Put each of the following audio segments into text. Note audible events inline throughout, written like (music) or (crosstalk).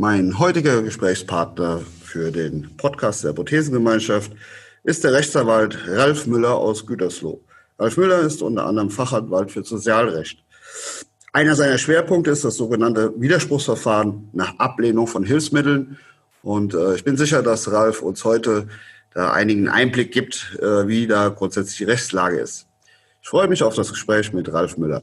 Mein heutiger Gesprächspartner für den Podcast der Prothesengemeinschaft ist der Rechtsanwalt Ralf Müller aus Gütersloh. Ralf Müller ist unter anderem Fachanwalt für Sozialrecht. Einer seiner Schwerpunkte ist das sogenannte Widerspruchsverfahren nach Ablehnung von Hilfsmitteln. Und äh, ich bin sicher, dass Ralf uns heute da einigen Einblick gibt, äh, wie da grundsätzlich die Rechtslage ist. Ich freue mich auf das Gespräch mit Ralf Müller.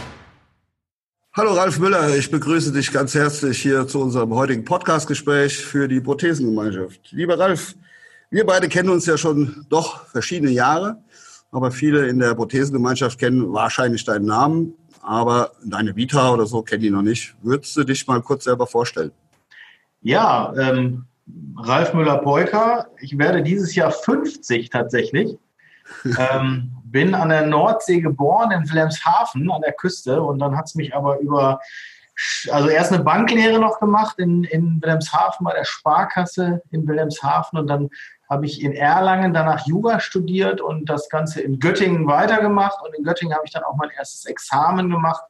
Hallo Ralf Müller, ich begrüße dich ganz herzlich hier zu unserem heutigen Podcast-Gespräch für die Prothesengemeinschaft. Lieber Ralf, wir beide kennen uns ja schon doch verschiedene Jahre, aber viele in der Prothesengemeinschaft kennen wahrscheinlich deinen Namen, aber deine Vita oder so kennen die noch nicht. Würdest du dich mal kurz selber vorstellen? Ja, ähm, Ralf Müller-Polka. Ich werde dieses Jahr 50 tatsächlich. (laughs) ähm, bin an der Nordsee geboren, in Wilhelmshaven an der Küste. Und dann hat es mich aber über, also erst eine Banklehre noch gemacht in, in Wilhelmshaven bei der Sparkasse in Wilhelmshaven. Und dann habe ich in Erlangen danach Jura studiert und das Ganze in Göttingen weitergemacht. Und in Göttingen habe ich dann auch mein erstes Examen gemacht.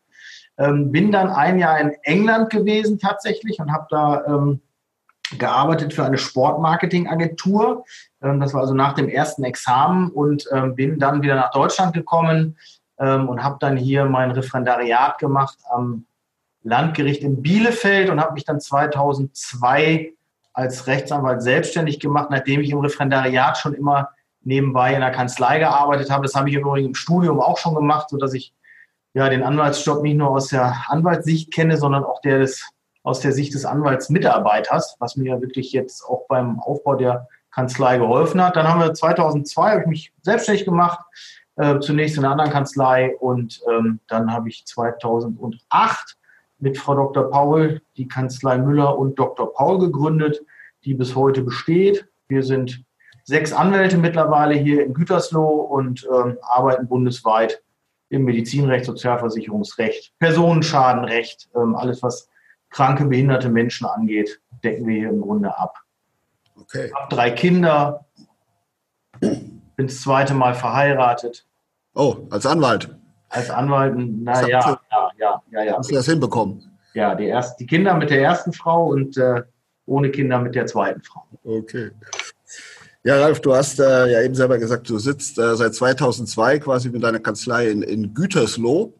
Ähm, bin dann ein Jahr in England gewesen tatsächlich und habe da ähm, gearbeitet für eine Sportmarketingagentur. Ähm, das war also nach dem ersten Examen und ähm, bin dann wieder nach Deutschland gekommen ähm, und habe dann hier mein Referendariat gemacht am Landgericht in Bielefeld und habe mich dann 2002 als Rechtsanwalt selbstständig gemacht, nachdem ich im Referendariat schon immer nebenbei in der Kanzlei gearbeitet habe. Das habe ich übrigens im Studium auch schon gemacht, sodass ich ja den Anwaltsjob nicht nur aus der Anwaltssicht kenne, sondern auch der des aus der Sicht des Anwaltsmitarbeiters, was mir ja wirklich jetzt auch beim Aufbau der Kanzlei geholfen hat. Dann haben wir 2002 habe ich mich selbstständig gemacht, äh, zunächst in einer anderen Kanzlei und ähm, dann habe ich 2008 mit Frau Dr. Paul die Kanzlei Müller und Dr. Paul gegründet, die bis heute besteht. Wir sind sechs Anwälte mittlerweile hier in Gütersloh und ähm, arbeiten bundesweit im Medizinrecht, Sozialversicherungsrecht, Personenschadenrecht, ähm, alles was kranke, behinderte Menschen angeht, decken wir hier im Grunde ab. Okay. Ich habe drei Kinder, bin das zweite Mal verheiratet. Oh, als Anwalt? Als Anwalt, naja, ja, ja, ja, ja. Hast du das hinbekommen? Ja, die, erst, die Kinder mit der ersten Frau und äh, ohne Kinder mit der zweiten Frau. Okay. Ja, Ralf, du hast äh, ja eben selber gesagt, du sitzt äh, seit 2002 quasi mit deiner Kanzlei in, in Gütersloh.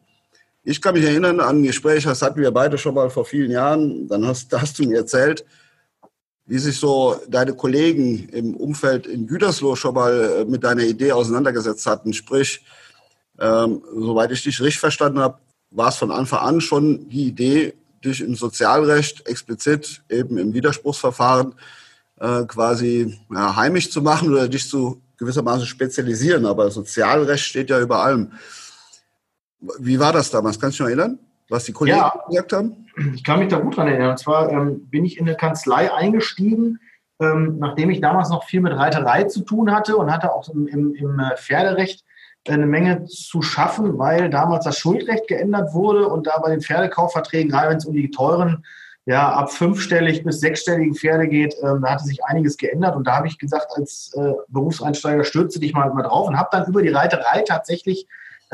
Ich kann mich erinnern an ein Gespräch, das hatten wir beide schon mal vor vielen Jahren. Dann hast, hast du mir erzählt, wie sich so deine Kollegen im Umfeld in Gütersloh schon mal äh, mit deiner Idee auseinandergesetzt hatten. Sprich, ähm, soweit ich dich richtig verstanden habe, war es von Anfang an schon die Idee, dich im Sozialrecht explizit eben im Widerspruchsverfahren äh, quasi ja, heimisch zu machen oder dich zu gewissermaßen spezialisieren. Aber Sozialrecht steht ja über allem. Wie war das damals? Kannst du dich noch erinnern, was die Kollegen ja, gesagt haben? Ich kann mich da gut dran erinnern. Und zwar ähm, bin ich in eine Kanzlei eingestiegen, ähm, nachdem ich damals noch viel mit Reiterei zu tun hatte und hatte auch im, im, im äh, Pferderecht eine Menge zu schaffen, weil damals das Schuldrecht geändert wurde und da bei den Pferdekaufverträgen, gerade wenn es um die teuren, ja, ab fünfstellig bis sechsstelligen Pferde geht, ähm, da hatte sich einiges geändert und da habe ich gesagt, als äh, Berufseinsteiger stürze dich mal, mal drauf und habe dann über die Reiterei tatsächlich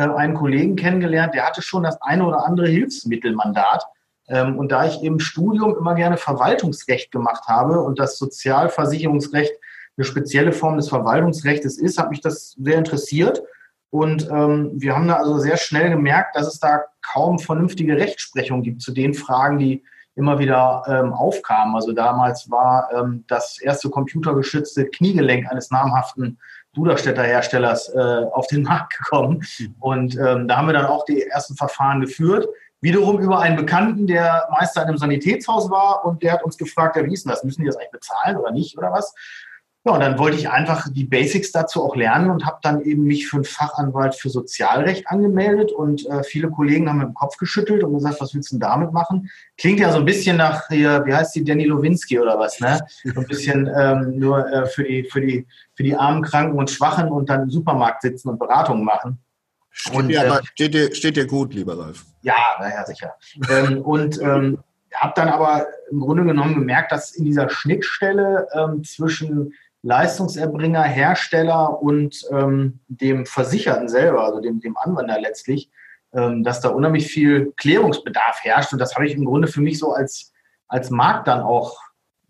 einen Kollegen kennengelernt, der hatte schon das eine oder andere Hilfsmittelmandat. Ähm, und da ich im Studium immer gerne Verwaltungsrecht gemacht habe und das Sozialversicherungsrecht eine spezielle Form des Verwaltungsrechts ist, hat mich das sehr interessiert. Und ähm, wir haben da also sehr schnell gemerkt, dass es da kaum vernünftige Rechtsprechung gibt zu den Fragen, die immer wieder ähm, aufkamen. Also damals war ähm, das erste computergeschützte Kniegelenk eines namhaften Duderstädter Herstellers äh, auf den (laughs) Markt gekommen. Und ähm, da haben wir dann auch die ersten Verfahren geführt. Wiederum über einen Bekannten, der Meister in einem Sanitätshaus war und der hat uns gefragt, ja, wie ist denn das? Müssen die das eigentlich bezahlen oder nicht oder was? Ja, und dann wollte ich einfach die Basics dazu auch lernen und habe dann eben mich für einen Fachanwalt für Sozialrecht angemeldet und äh, viele Kollegen haben mit dem Kopf geschüttelt und gesagt, was willst du denn damit machen? Klingt ja so ein bisschen nach hier, wie heißt die, Danny Lowinski oder was, ne? So ein bisschen ähm, nur äh, für, die, für, die, für die armen, Kranken und Schwachen und dann im Supermarkt sitzen und Beratungen machen. Steht, und, dir, äh, steht, dir, steht dir gut, lieber Ralf. Ja, naja, sicher. ähm, und ähm, habe dann aber im Grunde genommen gemerkt, dass in dieser Schnittstelle ähm, zwischen Leistungserbringer, Hersteller und ähm, dem Versicherten selber, also dem, dem Anwender letztlich, ähm, dass da unheimlich viel Klärungsbedarf herrscht. Und das habe ich im Grunde für mich so als, als Markt dann auch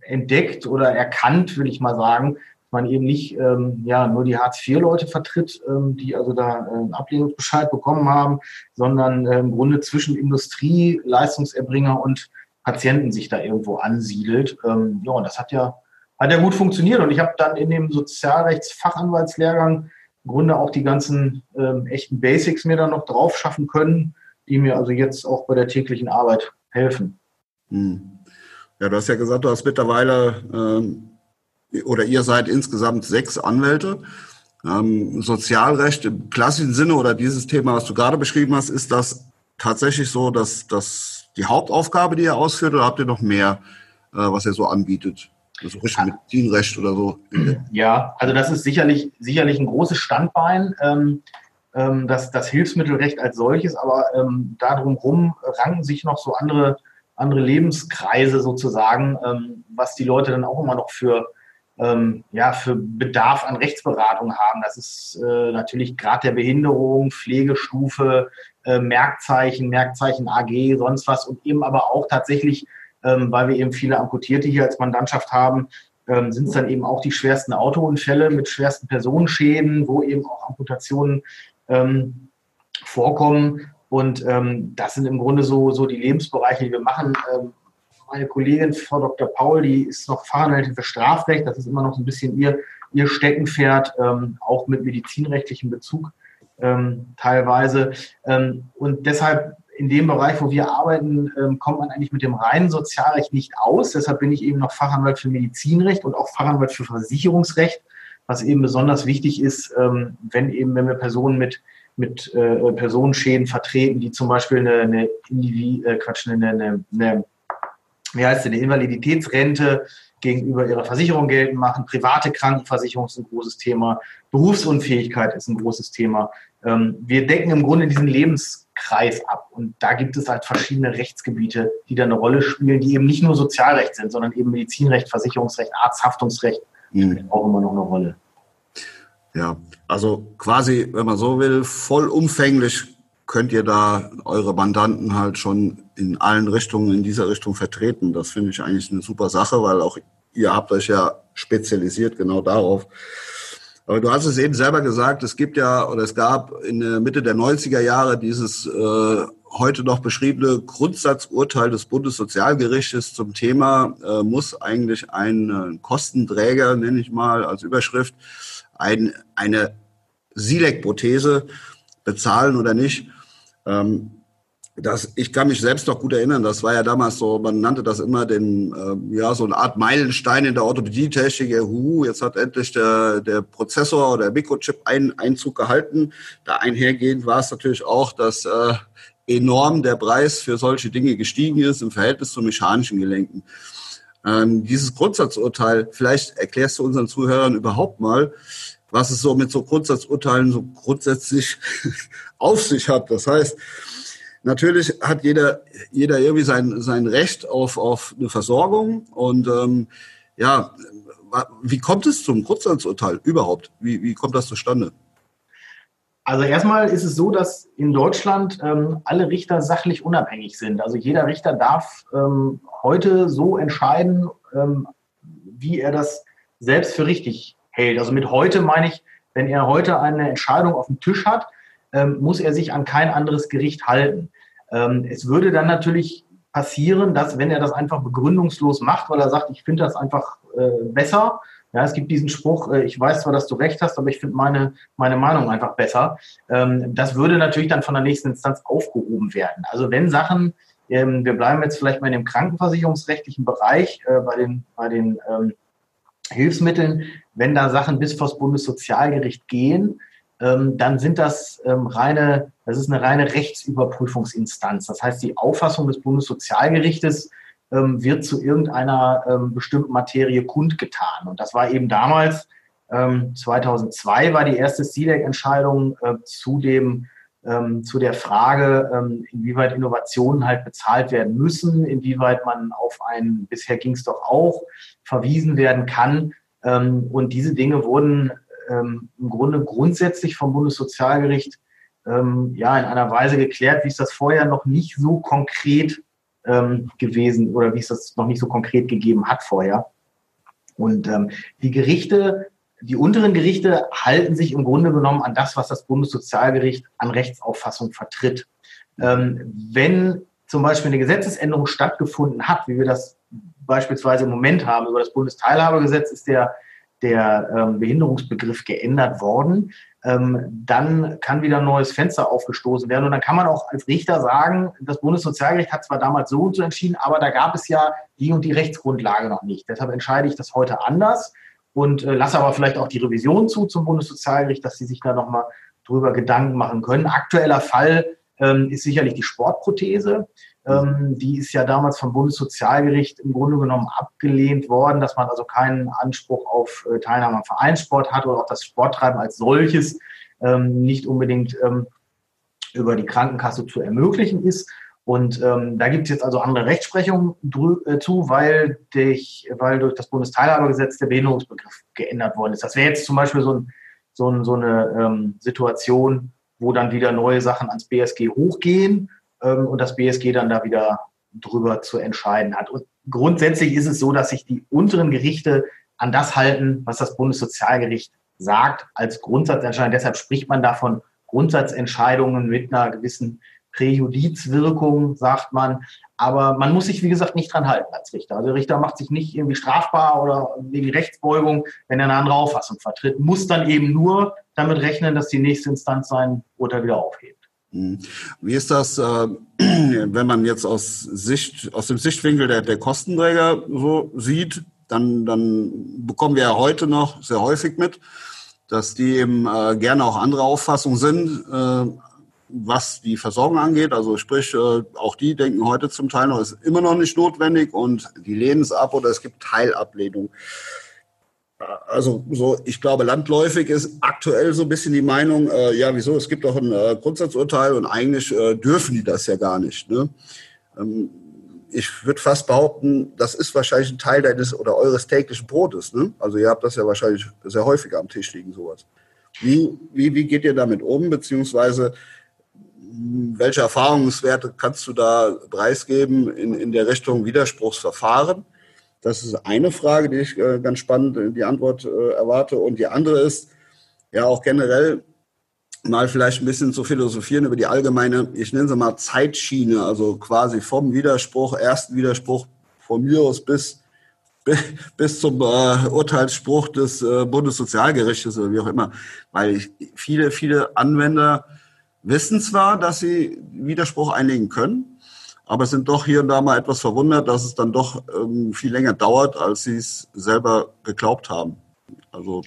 entdeckt oder erkannt, will ich mal sagen, dass man eben nicht ähm, ja, nur die Hartz-IV-Leute vertritt, ähm, die also da äh, einen Ablehnungsbescheid bekommen haben, sondern äh, im Grunde zwischen Industrie, Leistungserbringer und Patienten sich da irgendwo ansiedelt. Ähm, ja, und das hat ja hat ja gut funktioniert. Und ich habe dann in dem Sozialrechtsfachanwaltslehrgang im Grunde auch die ganzen ähm, echten Basics mir dann noch drauf schaffen können, die mir also jetzt auch bei der täglichen Arbeit helfen. Hm. Ja, du hast ja gesagt, du hast mittlerweile ähm, oder ihr seid insgesamt sechs Anwälte. Ähm, Sozialrecht im klassischen Sinne oder dieses Thema, was du gerade beschrieben hast, ist das tatsächlich so, dass das die Hauptaufgabe, die ihr ausführt, oder habt ihr noch mehr, äh, was ihr so anbietet? Also richtig Medizinrecht oder so. Ja, also das ist sicherlich, sicherlich ein großes Standbein, ähm, ähm, das, das Hilfsmittelrecht als solches, aber ähm, darum rum ranken sich noch so andere, andere Lebenskreise sozusagen, ähm, was die Leute dann auch immer noch für, ähm, ja, für Bedarf an Rechtsberatung haben. Das ist äh, natürlich gerade der Behinderung, Pflegestufe, äh, Merkzeichen, Merkzeichen AG, sonst was und eben aber auch tatsächlich ähm, weil wir eben viele Amputierte hier als Mandantschaft haben, ähm, sind es dann eben auch die schwersten Autounfälle mit schwersten Personenschäden, wo eben auch Amputationen ähm, vorkommen. Und ähm, das sind im Grunde so, so die Lebensbereiche, die wir machen. Ähm, meine Kollegin, Frau Dr. Paul, die ist noch Fachanwältin für Strafrecht. Das ist immer noch so ein bisschen ihr, ihr Steckenpferd, ähm, auch mit medizinrechtlichem Bezug teilweise. und deshalb in dem Bereich, wo wir arbeiten, ähm, kommt man eigentlich mit dem reinen Sozialrecht nicht aus. Deshalb bin ich eben noch Fachanwalt für Medizinrecht und auch Fachanwalt für Versicherungsrecht, was eben besonders wichtig ist, ähm, wenn eben, wenn wir Personen mit mit äh, Personenschäden vertreten, die zum Beispiel eine, eine, Individ äh, Quatsch, eine, eine, eine, wie heißt eine Invaliditätsrente gegenüber ihrer Versicherung geltend machen. Private Krankenversicherung ist ein großes Thema. Berufsunfähigkeit ist ein großes Thema. Ähm, wir decken im Grunde diesen Lebens Kreis ab. Und da gibt es halt verschiedene Rechtsgebiete, die da eine Rolle spielen, die eben nicht nur Sozialrecht sind, sondern eben Medizinrecht, Versicherungsrecht, Arzthaftungsrecht mhm. auch immer noch eine Rolle. Ja, also quasi, wenn man so will, vollumfänglich könnt ihr da eure Mandanten halt schon in allen Richtungen in dieser Richtung vertreten. Das finde ich eigentlich eine super Sache, weil auch ihr habt euch ja spezialisiert genau darauf. Aber du hast es eben selber gesagt, es gibt ja oder es gab in der Mitte der 90er Jahre dieses äh, heute noch beschriebene Grundsatzurteil des Bundessozialgerichtes zum Thema, äh, muss eigentlich ein äh, Kostenträger, nenne ich mal als Überschrift, ein, eine Silek-Prothese bezahlen oder nicht. Ähm, das, ich kann mich selbst noch gut erinnern, das war ja damals so, man nannte das immer den, äh, ja, so eine Art Meilenstein in der Orthopädietechnik. Hu, jetzt hat endlich der, der Prozessor oder der Mikrochip einen Einzug gehalten. Da einhergehend war es natürlich auch, dass äh, enorm der Preis für solche Dinge gestiegen ist im Verhältnis zu mechanischen Gelenken. Ähm, dieses Grundsatzurteil, vielleicht erklärst du unseren Zuhörern überhaupt mal, was es so mit so Grundsatzurteilen so grundsätzlich (laughs) auf sich hat. Das heißt, Natürlich hat jeder, jeder irgendwie sein, sein Recht auf, auf eine Versorgung. Und ähm, ja, wie kommt es zum Kurzurteil überhaupt? Wie, wie kommt das zustande? Also erstmal ist es so, dass in Deutschland ähm, alle Richter sachlich unabhängig sind. Also jeder Richter darf ähm, heute so entscheiden, ähm, wie er das selbst für richtig hält. Also mit heute meine ich, wenn er heute eine Entscheidung auf dem Tisch hat, ähm, muss er sich an kein anderes Gericht halten. Ähm, es würde dann natürlich passieren, dass wenn er das einfach begründungslos macht, weil er sagt, ich finde das einfach äh, besser. Ja, es gibt diesen Spruch, äh, ich weiß zwar, dass du recht hast, aber ich finde meine, meine Meinung einfach besser. Ähm, das würde natürlich dann von der nächsten Instanz aufgehoben werden. Also wenn Sachen, ähm, wir bleiben jetzt vielleicht mal in dem krankenversicherungsrechtlichen Bereich, äh, bei den, bei den ähm, Hilfsmitteln, wenn da Sachen bis vor das Bundessozialgericht gehen, dann sind das ähm, reine, das ist eine reine Rechtsüberprüfungsinstanz. Das heißt, die Auffassung des Bundessozialgerichtes ähm, wird zu irgendeiner ähm, bestimmten Materie kundgetan. Und das war eben damals, 2002 ähm, war die erste CDEC-Entscheidung äh, zu dem ähm, zu der Frage, ähm, inwieweit Innovationen halt bezahlt werden müssen, inwieweit man auf einen, bisher ging es doch auch, verwiesen werden kann. Ähm, und diese Dinge wurden ähm, im Grunde grundsätzlich vom Bundessozialgericht ähm, ja in einer Weise geklärt, wie es das vorher noch nicht so konkret ähm, gewesen oder wie es das noch nicht so konkret gegeben hat vorher. Und die Gerichte die unteren Gerichte halten sich im Grunde genommen an das, was das Bundessozialgericht an Rechtsauffassung vertritt. Ähm, wenn zum Beispiel eine Gesetzesänderung stattgefunden hat, wie wir das beispielsweise im Moment haben, über das Bundesteilhabegesetz ist der, der ähm, Behinderungsbegriff geändert worden, ähm, dann kann wieder ein neues Fenster aufgestoßen werden. Und dann kann man auch als Richter sagen, das Bundessozialgericht hat zwar damals so und so entschieden, aber da gab es ja die und die Rechtsgrundlage noch nicht. Deshalb entscheide ich das heute anders und äh, lasse aber vielleicht auch die Revision zu zum Bundessozialgericht, dass sie sich da nochmal drüber Gedanken machen können. Aktueller Fall ähm, ist sicherlich die Sportprothese. Ähm, die ist ja damals vom Bundessozialgericht im Grunde genommen abgelehnt worden, dass man also keinen Anspruch auf äh, Teilnahme am Vereinssport hat oder auch das Sporttreiben als solches ähm, nicht unbedingt ähm, über die Krankenkasse zu ermöglichen ist. Und ähm, da gibt es jetzt also andere Rechtsprechungen äh, zu, weil, dich, weil durch das Bundesteilhabegesetz der Behinderungsbegriff geändert worden ist. Das wäre jetzt zum Beispiel so, ein, so, ein, so eine ähm, Situation, wo dann wieder neue Sachen ans BSG hochgehen ähm, und das BSG dann da wieder drüber zu entscheiden hat. Und grundsätzlich ist es so, dass sich die unteren Gerichte an das halten, was das Bundessozialgericht sagt, als Grundsatzentscheidung. Deshalb spricht man davon Grundsatzentscheidungen mit einer gewissen Präjudizwirkung, sagt man. Aber man muss sich, wie gesagt, nicht dran halten als Richter. Also der Richter macht sich nicht irgendwie strafbar oder wegen Rechtsbeugung, wenn er eine andere Auffassung vertritt, muss dann eben nur damit rechnen, dass die nächste Instanz sein Urteil wieder aufhebt. Hm. Wie ist das, äh, (clears throat) wenn man jetzt aus Sicht, aus dem Sichtwinkel der, der Kostenträger so sieht, dann, dann bekommen wir ja heute noch sehr häufig mit, dass die eben äh, gerne auch andere Auffassungen sind, äh, was die Versorgung angeht. Also sprich, äh, auch die denken heute zum Teil noch, ist immer noch nicht notwendig und die lehnen es ab oder es gibt Teilablehnung. Also so, ich glaube, landläufig ist aktuell so ein bisschen die Meinung, äh, ja, wieso, es gibt doch ein äh, Grundsatzurteil und eigentlich äh, dürfen die das ja gar nicht. Ne? Ähm, ich würde fast behaupten, das ist wahrscheinlich ein Teil deines oder eures täglichen Brotes. Ne? Also ihr habt das ja wahrscheinlich sehr häufig am Tisch liegen, sowas. Wie, wie, wie geht ihr damit um, beziehungsweise welche Erfahrungswerte kannst du da preisgeben in, in der Richtung Widerspruchsverfahren? Das ist eine Frage, die ich äh, ganz spannend äh, die Antwort äh, erwarte. Und die andere ist, ja auch generell mal vielleicht ein bisschen zu philosophieren über die allgemeine, ich nenne sie mal Zeitschiene, also quasi vom Widerspruch, ersten Widerspruch von mir aus bis, bis zum äh, Urteilsspruch des äh, Bundessozialgerichtes oder wie auch immer. Weil ich, viele, viele Anwender wissen zwar, dass sie Widerspruch einlegen können, aber sind doch hier und da mal etwas verwundert, dass es dann doch ähm, viel länger dauert, als sie es selber geglaubt haben. Also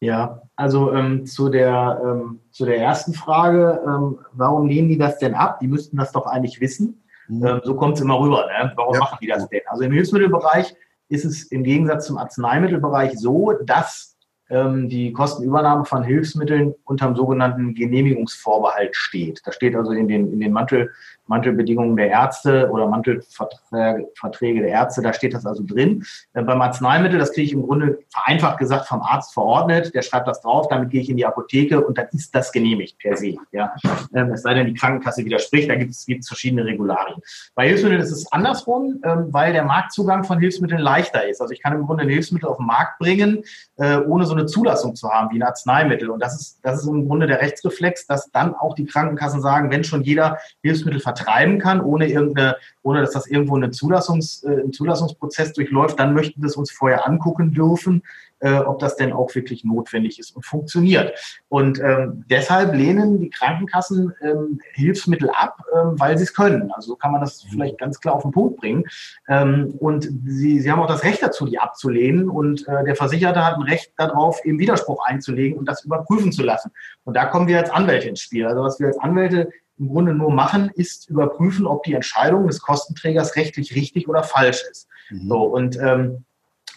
ja, also ähm, zu, der, ähm, zu der ersten Frage, ähm, warum lehnen die das denn ab? Die müssten das doch eigentlich wissen. Mhm. Ähm, so kommt es immer rüber. Ne? Warum ja. machen die das denn? Also im Hilfsmittelbereich ist es im Gegensatz zum Arzneimittelbereich so, dass ähm, die Kostenübernahme von Hilfsmitteln unter dem sogenannten Genehmigungsvorbehalt steht. Das steht also in den, in den Mantel, Mantelbedingungen der Ärzte oder Mantelverträge der Ärzte, da steht das also drin. Äh, beim Arzneimittel, das kriege ich im Grunde vereinfacht gesagt vom Arzt verordnet, der schreibt das drauf, damit gehe ich in die Apotheke und dann ist das genehmigt per se. Ja. Ähm, es sei denn, die Krankenkasse widerspricht, da gibt es, verschiedene Regularien. Bei Hilfsmitteln ist es andersrum, ähm, weil der Marktzugang von Hilfsmitteln leichter ist. Also ich kann im Grunde ein Hilfsmittel auf den Markt bringen, äh, ohne so eine Zulassung zu haben wie ein Arzneimittel. Und das ist, das ist im Grunde der Rechtsreflex, dass dann auch die Krankenkassen sagen, wenn schon jeder Hilfsmittel vertreiben kann, ohne irgendeine, ohne dass das irgendwo eine Zulassungs, äh, einen Zulassungsprozess durchläuft, dann möchten wir es uns vorher angucken dürfen, äh, ob das denn auch wirklich notwendig ist und funktioniert. Und ähm, deshalb lehnen die Krankenkassen ähm, Hilfsmittel ab, ähm, weil sie es können. Also so kann man das vielleicht ganz klar auf den Punkt bringen. Ähm, und sie, sie haben auch das Recht dazu, die abzulehnen. Und äh, der Versicherte hat ein Recht darauf, eben Widerspruch einzulegen und das überprüfen zu lassen. Und da kommen wir als Anwälte ins Spiel. Also was wir als Anwälte im Grunde nur machen, ist überprüfen, ob die Entscheidung des Kostenträgers rechtlich richtig oder falsch ist. Mhm. So, und ähm,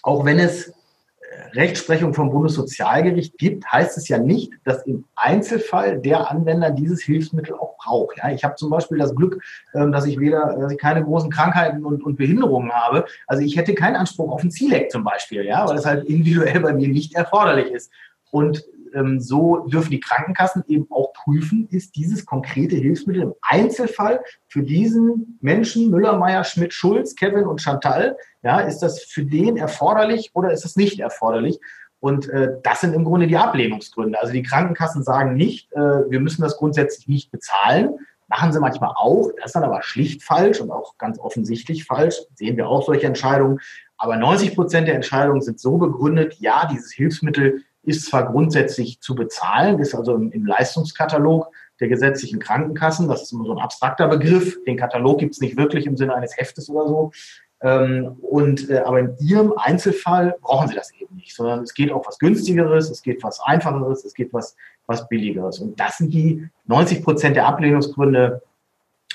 auch wenn es Rechtsprechung vom Bundessozialgericht gibt, heißt es ja nicht, dass im Einzelfall der Anwender dieses Hilfsmittel auch braucht. Ja, ich habe zum Beispiel das Glück, ähm, dass ich weder, dass ich keine großen Krankheiten und, und Behinderungen habe. Also ich hätte keinen Anspruch auf ein Zieleck zum Beispiel, ja, weil es halt individuell bei mir nicht erforderlich ist. Und ähm, so dürfen die Krankenkassen eben auch prüfen, ist dieses konkrete Hilfsmittel im Einzelfall für diesen Menschen, Müller, Meyer, Schmidt, Schulz, Kevin und Chantal, ja, ist das für den erforderlich oder ist es nicht erforderlich? Und äh, das sind im Grunde die Ablehnungsgründe. Also die Krankenkassen sagen nicht, äh, wir müssen das grundsätzlich nicht bezahlen. Machen sie manchmal auch. Das ist dann aber schlicht falsch und auch ganz offensichtlich falsch. Sehen wir auch solche Entscheidungen. Aber 90 Prozent der Entscheidungen sind so begründet, ja, dieses Hilfsmittel ist zwar grundsätzlich zu bezahlen, ist also im, im Leistungskatalog der gesetzlichen Krankenkassen. Das ist immer so ein abstrakter Begriff. Den Katalog gibt es nicht wirklich im Sinne eines Heftes oder so. Ähm, und, äh, aber in Ihrem Einzelfall brauchen Sie das eben nicht, sondern es geht auch was günstigeres, es geht was einfacheres, es geht was, was billigeres. Und das sind die 90 Prozent der Ablehnungsgründe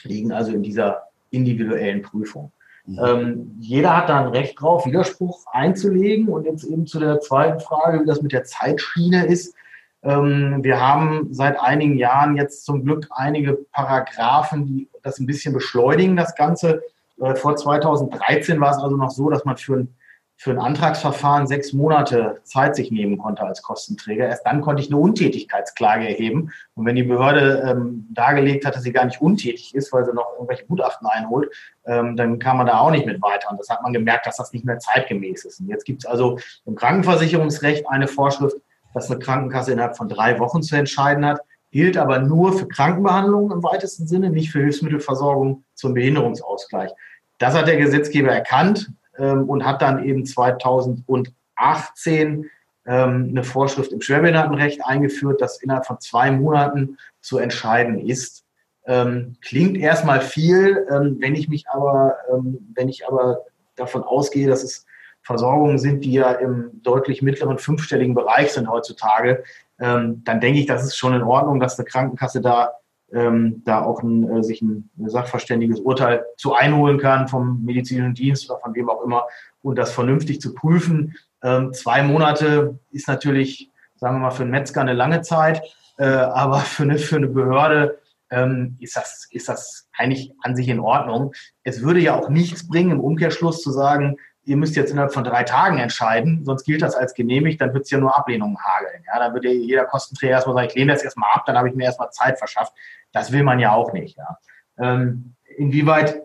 liegen also in dieser individuellen Prüfung. Mhm. Ähm, jeder hat da ein Recht drauf, Widerspruch einzulegen. Und jetzt eben zu der zweiten Frage, wie das mit der Zeitschiene ist. Ähm, wir haben seit einigen Jahren jetzt zum Glück einige Paragraphen, die das ein bisschen beschleunigen, das Ganze. Äh, vor 2013 war es also noch so, dass man für ein für ein Antragsverfahren sechs Monate Zeit sich nehmen konnte als Kostenträger. Erst dann konnte ich eine Untätigkeitsklage erheben. Und wenn die Behörde ähm, dargelegt hat, dass sie gar nicht untätig ist, weil sie noch irgendwelche Gutachten einholt, ähm, dann kam man da auch nicht mit weiter. Und das hat man gemerkt, dass das nicht mehr zeitgemäß ist. Und jetzt gibt es also im Krankenversicherungsrecht eine Vorschrift, dass eine Krankenkasse innerhalb von drei Wochen zu entscheiden hat, gilt aber nur für Krankenbehandlungen im weitesten Sinne, nicht für Hilfsmittelversorgung zum Behinderungsausgleich. Das hat der Gesetzgeber erkannt, ähm, und hat dann eben 2018 ähm, eine Vorschrift im Schwerbehindertenrecht eingeführt, dass innerhalb von zwei Monaten zu entscheiden ist. Ähm, klingt erstmal viel, ähm, wenn ich mich aber, ähm, wenn ich aber davon ausgehe, dass es Versorgungen sind, die ja im deutlich mittleren fünfstelligen Bereich sind heutzutage, ähm, dann denke ich, das ist schon in Ordnung, dass eine Krankenkasse da ähm, da auch ein, äh, sich ein, sachverständiges Urteil zu einholen kann vom medizinischen Dienst oder von wem auch immer und das vernünftig zu prüfen. Ähm, zwei Monate ist natürlich, sagen wir mal, für einen Metzger eine lange Zeit, äh, aber (laughs) für eine, für eine Behörde ähm, ist, das, ist das eigentlich an sich in Ordnung. Es würde ja auch nichts bringen, im Umkehrschluss zu sagen, ihr müsst jetzt innerhalb von drei Tagen entscheiden, sonst gilt das als genehmigt, dann wird es ja nur Ablehnungen hageln. Ja, dann wird jeder Kostenträger erstmal sagen, ich lehne das erstmal ab, dann habe ich mir erstmal Zeit verschafft. Das will man ja auch nicht. Ja. Ähm, inwieweit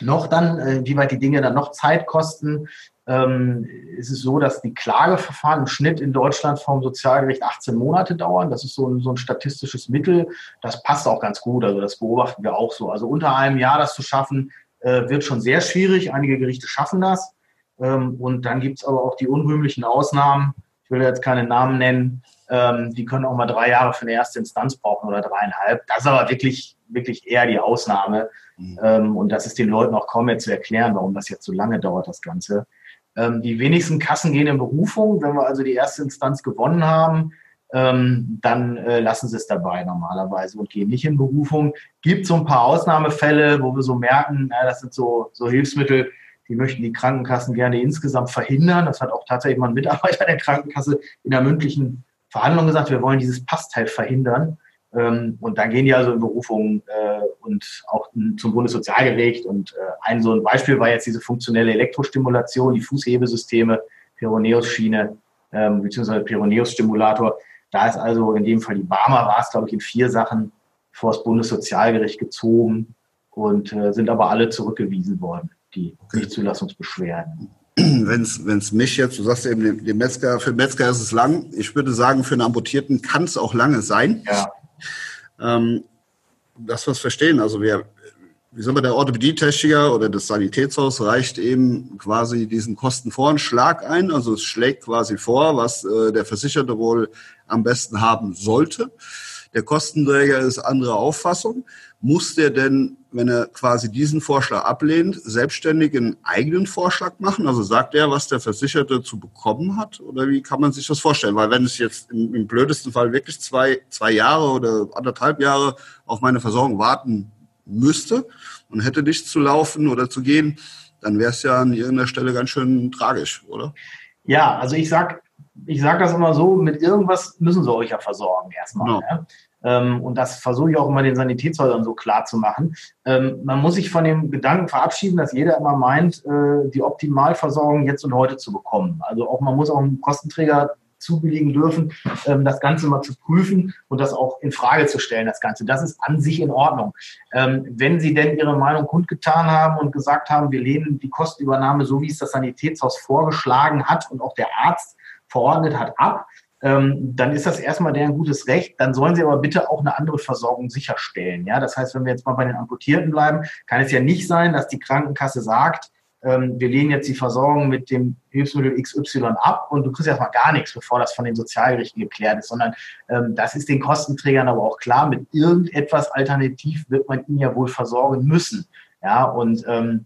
noch dann, äh, inwieweit die Dinge dann noch Zeit kosten, ähm, ist es so, dass die Klageverfahren im Schnitt in Deutschland vom Sozialgericht 18 Monate dauern. Das ist so ein, so ein statistisches Mittel. Das passt auch ganz gut. Also das beobachten wir auch so. Also unter einem Jahr das zu schaffen, äh, wird schon sehr schwierig. Einige Gerichte schaffen das. Ähm, und dann gibt es aber auch die unrühmlichen Ausnahmen. Ich will jetzt keine Namen nennen. Ähm, die können auch mal drei Jahre für eine erste Instanz brauchen oder dreieinhalb. Das ist aber wirklich, wirklich eher die Ausnahme. Mhm. Ähm, und das ist den Leuten auch kaum mehr zu erklären, warum das jetzt so lange dauert, das Ganze. Die wenigsten Kassen gehen in Berufung. Wenn wir also die erste Instanz gewonnen haben, dann äh, lassen sie es dabei normalerweise und gehen nicht in Berufung. Gibt so ein paar Ausnahmefälle, wo wir so merken, das sind so, so Hilfsmittel, die möchten die Krankenkassen gerne insgesamt verhindern. Das hat auch tatsächlich mal ein Mitarbeiter der Krankenkasse in der mündlichen Verhandlung gesagt, wir wollen dieses Passteil verhindern. Ähm, und dann gehen die also in Berufung äh, und auch zum Bundessozialgericht. Und äh, ein so ein Beispiel war jetzt diese funktionelle Elektrostimulation, die Fußhebesysteme, Peroneus-Schiene ähm, beziehungsweise Peroneus-Stimulator. Da ist also in dem Fall die Barmer war es, glaube ich, in vier Sachen vor das Bundessozialgericht gezogen und äh, sind aber alle zurückgewiesen worden, die okay. Nichtzulassungsbeschwerden wenn es mich jetzt, du sagst eben, den Metzger, für den Metzger ist es lang. Ich würde sagen, für einen Amputierten kann es auch lange sein. Ja. Ähm, das was verstehen. Also wir, wie soll man, der Orthopädietechniker oder das Sanitätshaus reicht eben quasi diesen Kostenvoranschlag ein. Also es schlägt quasi vor, was äh, der Versicherte wohl am besten haben sollte. Der Kostenträger ist andere Auffassung. Muss der denn, wenn er quasi diesen Vorschlag ablehnt, selbstständig einen eigenen Vorschlag machen? Also sagt er, was der Versicherte zu bekommen hat? Oder wie kann man sich das vorstellen? Weil wenn es jetzt im, im blödesten Fall wirklich zwei, zwei Jahre oder anderthalb Jahre auf meine Versorgung warten müsste und hätte nichts zu laufen oder zu gehen, dann wäre es ja an irgendeiner Stelle ganz schön tragisch, oder? Ja, also ich sag, ich sage das immer so, mit irgendwas müssen sie euch ja versorgen erstmal. No. Ja? Ähm, und das versuche ich auch immer den Sanitätshäusern so klar zu machen. Ähm, man muss sich von dem Gedanken verabschieden, dass jeder immer meint, äh, die Optimalversorgung jetzt und heute zu bekommen. Also auch man muss auch einen Kostenträger zubilligen dürfen, ähm, das Ganze mal zu prüfen und das auch in Frage zu stellen, das Ganze. Das ist an sich in Ordnung. wenn Sie denn Ihre Meinung kundgetan haben und gesagt haben, wir lehnen die Kostenübernahme, so wie es das Sanitätshaus vorgeschlagen hat und auch der Arzt verordnet hat, ab, ähm, dann ist das erstmal deren gutes Recht. Dann sollen sie aber bitte auch eine andere Versorgung sicherstellen. Ja, das heißt, wenn wir jetzt mal bei den Amputierten bleiben, kann es ja nicht sein, dass die Krankenkasse sagt, ähm, wir lehnen jetzt die Versorgung mit dem Hilfsmittel XY ab und du kriegst erstmal gar nichts, bevor das von den Sozialgerichten geklärt ist, sondern ähm, das ist den Kostenträgern aber auch klar, mit irgendetwas alternativ wird man ihn ja wohl versorgen müssen. Ja, und ähm,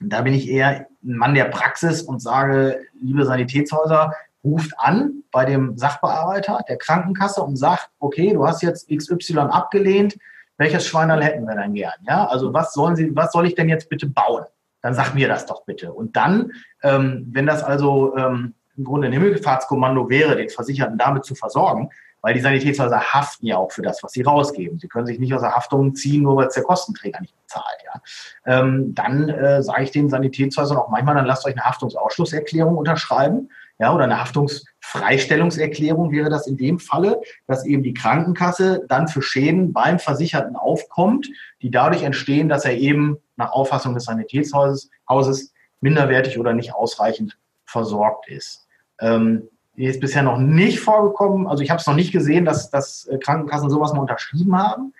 da bin ich eher ein Mann der Praxis und sage, liebe Sanitätshäuser, ruft an bei dem Sachbearbeiter der Krankenkasse und sagt, okay, du hast jetzt XY abgelehnt, welches Schweinerl hätten wir denn gern? Ja, also was sollen Sie, was soll ich denn jetzt bitte bauen? Dann sag mir das doch bitte. Und dann, ähm, wenn das also ähm, im Grunde ein Himmelfahrtskommando wäre, den Versicherten damit zu versorgen, weil die Sanitätshäuser haften ja auch für das, was sie rausgeben. Sie können sich nicht aus der Haftung ziehen, nur weil es der Kostenträger nicht bezahlt. Ja. Ähm, dann äh, sage ich den Sanitätshäusern auch manchmal, dann lasst euch eine Haftungsausschlusserklärung unterschreiben ja, oder eine Haftungsfreistellungserklärung wäre das in dem Falle, dass eben die Krankenkasse dann für Schäden beim Versicherten aufkommt, die dadurch entstehen, dass er eben nach Auffassung des Sanitätshauses Hauses minderwertig oder nicht ausreichend versorgt ist. Ähm, ist bisher noch nicht vorgekommen. Also ich habe es noch nicht gesehen, dass, dass äh, Krankenkassen sowas mal unterschrieben haben.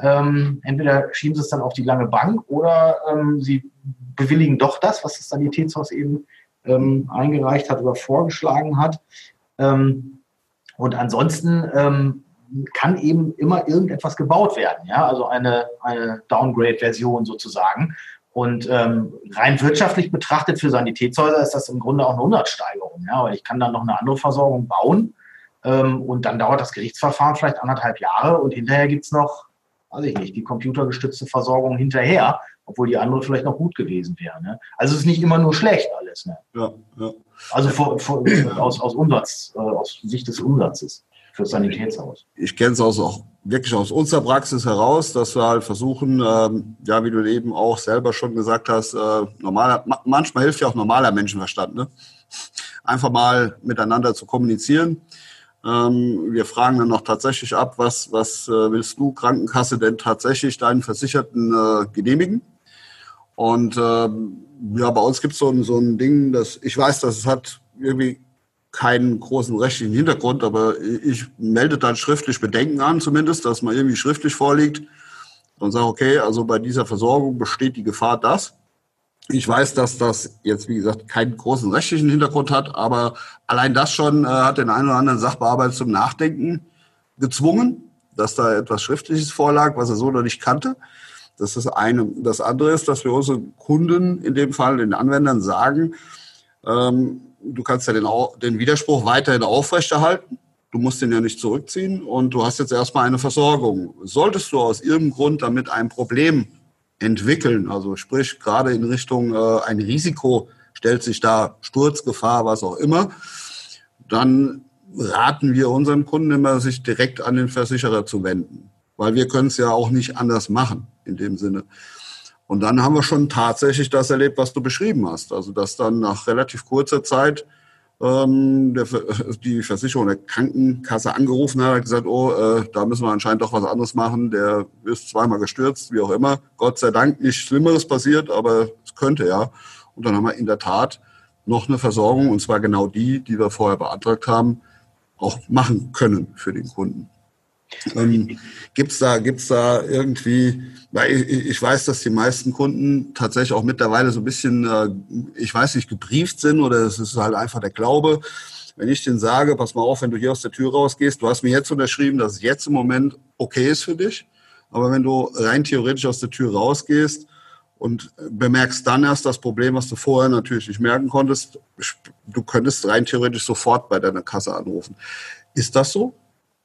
Ähm, entweder schieben sie es dann auf die lange Bank oder ähm, sie bewilligen doch das, was das Sanitätshaus eben ähm, eingereicht hat oder vorgeschlagen hat. Ähm, und ansonsten ähm, kann eben immer irgendetwas gebaut werden, ja, also eine, eine Downgrade-Version sozusagen. Und ähm, rein wirtschaftlich betrachtet für Sanitätshäuser ist das im Grunde auch eine Hundertsteigerung, ja, weil ich kann dann noch eine andere Versorgung bauen ähm, und dann dauert das Gerichtsverfahren vielleicht anderthalb Jahre und hinterher gibt es noch, weiß ich nicht, die computergestützte Versorgung hinterher obwohl die andere vielleicht noch gut gewesen wäre. Ne? Also es ist nicht immer nur schlecht alles. Ne? Ja, ja. Also vor, vor, aus, aus, Umsatz, äh, aus Sicht des Umsatzes für das Sanitätshaus. Ich kenne es auch wirklich aus unserer Praxis heraus, dass wir halt versuchen, ähm, ja, wie du eben auch selber schon gesagt hast, äh, normaler, manchmal hilft ja auch normaler Menschenverstand, ne? einfach mal miteinander zu kommunizieren. Ähm, wir fragen dann noch tatsächlich ab, was, was äh, willst du, Krankenkasse, denn tatsächlich deinen Versicherten äh, genehmigen? Und ähm, ja, bei uns gibt es so, ein, so ein Ding, dass ich weiß, dass es hat irgendwie keinen großen rechtlichen Hintergrund, aber ich melde dann schriftlich Bedenken an, zumindest, dass man irgendwie schriftlich vorliegt und sage, okay, also bei dieser Versorgung besteht die Gefahr, dass. Ich weiß, dass das jetzt, wie gesagt, keinen großen rechtlichen Hintergrund hat, aber allein das schon äh, hat den einen oder anderen Sachbearbeiter zum Nachdenken gezwungen, dass da etwas Schriftliches vorlag, was er so noch nicht kannte. Das ist eine. Das andere ist, dass wir unseren Kunden, in dem Fall den Anwendern, sagen, ähm, du kannst ja den, den Widerspruch weiterhin aufrechterhalten. Du musst den ja nicht zurückziehen und du hast jetzt erstmal eine Versorgung. Solltest du aus irgendeinem Grund damit ein Problem entwickeln, also sprich gerade in Richtung äh, ein Risiko stellt sich da, Sturzgefahr, was auch immer, dann raten wir unseren Kunden immer, sich direkt an den Versicherer zu wenden weil wir können es ja auch nicht anders machen in dem Sinne. Und dann haben wir schon tatsächlich das erlebt, was du beschrieben hast. Also dass dann nach relativ kurzer Zeit ähm, der, (laughs) die Versicherung der Krankenkasse angerufen hat, hat gesagt, oh, äh, da müssen wir anscheinend doch was anderes machen. Der ist zweimal gestürzt, wie auch immer. Gott sei Dank nichts Schlimmeres passiert, aber es könnte ja. Und dann haben wir in der Tat noch eine Versorgung, und zwar genau die, die wir vorher beantragt haben, auch machen können für den Kunden. Ähm, gibt's da, gibt's da irgendwie, weil ich, ich, weiß, dass die meisten Kunden tatsächlich auch mittlerweile so ein bisschen, äh, ich weiß nicht, gebrieft sind oder es ist halt einfach der Glaube. Wenn ich denen sage, pass mal auf, wenn du hier aus der Tür rausgehst, du hast mir jetzt unterschrieben, dass es jetzt im Moment okay ist für dich. Aber wenn du rein theoretisch aus der Tür rausgehst und bemerkst dann erst das Problem, was du vorher natürlich nicht merken konntest, du könntest rein theoretisch sofort bei deiner Kasse anrufen. Ist das so?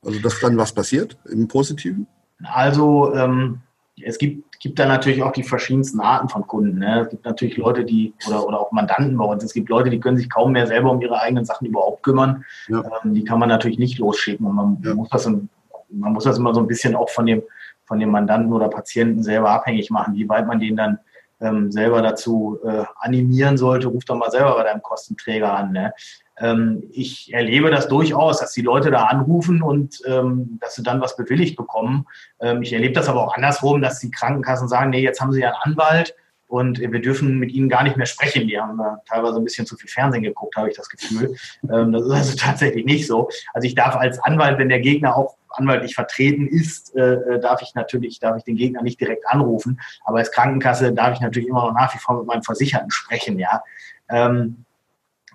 Also, dass dann was passiert im Positiven? Also, ähm, es gibt, gibt da natürlich auch die verschiedensten Arten von Kunden. Ne? Es gibt natürlich Leute, die, oder, oder auch Mandanten bei uns, es gibt Leute, die können sich kaum mehr selber um ihre eigenen Sachen überhaupt kümmern. Ja. Ähm, die kann man natürlich nicht losschicken. Und man, ja. muss das, man muss das immer so ein bisschen auch von dem, von dem Mandanten oder Patienten selber abhängig machen, wie weit man den dann ähm, selber dazu äh, animieren sollte, ruf doch mal selber bei deinem Kostenträger an. Ne? Ähm, ich erlebe das durchaus, dass die Leute da anrufen und ähm, dass sie dann was bewilligt bekommen. Ähm, ich erlebe das aber auch andersrum, dass die Krankenkassen sagen, nee, jetzt haben sie ja einen Anwalt und wir dürfen mit ihnen gar nicht mehr sprechen. Die haben äh, teilweise ein bisschen zu viel Fernsehen geguckt, habe ich das Gefühl. Ähm, das ist also (laughs) tatsächlich nicht so. Also ich darf als Anwalt, wenn der Gegner auch anwaltlich vertreten ist, äh, äh, darf ich natürlich, darf ich den Gegner nicht direkt anrufen. Aber als Krankenkasse darf ich natürlich immer noch nach wie vor mit meinem Versicherten sprechen, ja. Ähm,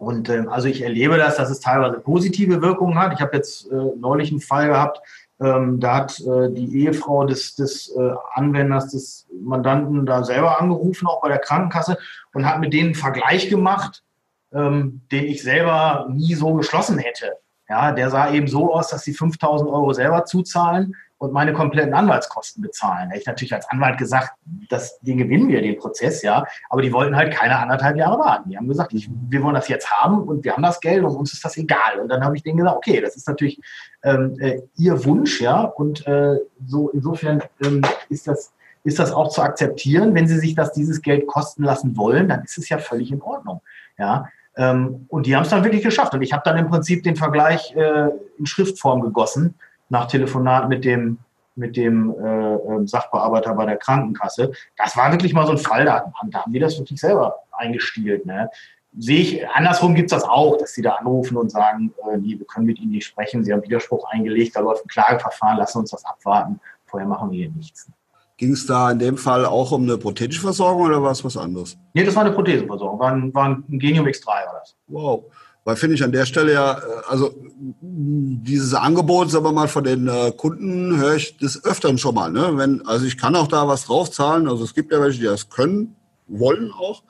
und ähm, also ich erlebe das, dass es teilweise positive Wirkungen hat. Ich habe jetzt äh, neulich einen Fall gehabt, ähm, da hat äh, die Ehefrau des, des äh, Anwenders, des Mandanten da selber angerufen, auch bei der Krankenkasse, und hat mit denen einen Vergleich gemacht, ähm, den ich selber nie so geschlossen hätte. Ja, der sah eben so aus, dass sie 5000 Euro selber zuzahlen und meine kompletten Anwaltskosten bezahlen. Hätte ich natürlich als Anwalt gesagt, dass, den gewinnen wir, den Prozess, ja. Aber die wollten halt keine anderthalb Jahre warten. Die haben gesagt, ich, wir wollen das jetzt haben und wir haben das Geld und uns ist das egal. Und dann habe ich denen gesagt, okay, das ist natürlich ähm, äh, ihr Wunsch, ja. Und äh, so insofern ähm, ist das ist das auch zu akzeptieren. Wenn Sie sich das dieses Geld kosten lassen wollen, dann ist es ja völlig in Ordnung. Ja, ähm, und die haben es dann wirklich geschafft. Und ich habe dann im Prinzip den Vergleich äh, in Schriftform gegossen, nach Telefonat mit dem, mit dem äh, ähm, Sachbearbeiter bei der Krankenkasse. Das war wirklich mal so ein Fall, da, da haben die das wirklich selber eingestielt. Ne? Sehe ich, andersrum gibt es das auch, dass sie da anrufen und sagen, äh, nee, wir können mit Ihnen nicht sprechen, Sie haben Widerspruch eingelegt, da läuft ein Klageverfahren, lassen uns das abwarten, vorher machen wir hier nichts. Ging es da in dem Fall auch um eine prothetische Versorgung oder war es was anderes? Nee, das war eine Prothesenversorgung. War ein, war ein Genium X3 war das. Wow. Weil finde ich an der Stelle ja, äh, also dieses Angebot, sagen wir mal, von den äh, Kunden höre ich des Öfteren schon mal. Ne? Wenn, also ich kann auch da was draufzahlen. Also es gibt ja welche, die das können, wollen auch.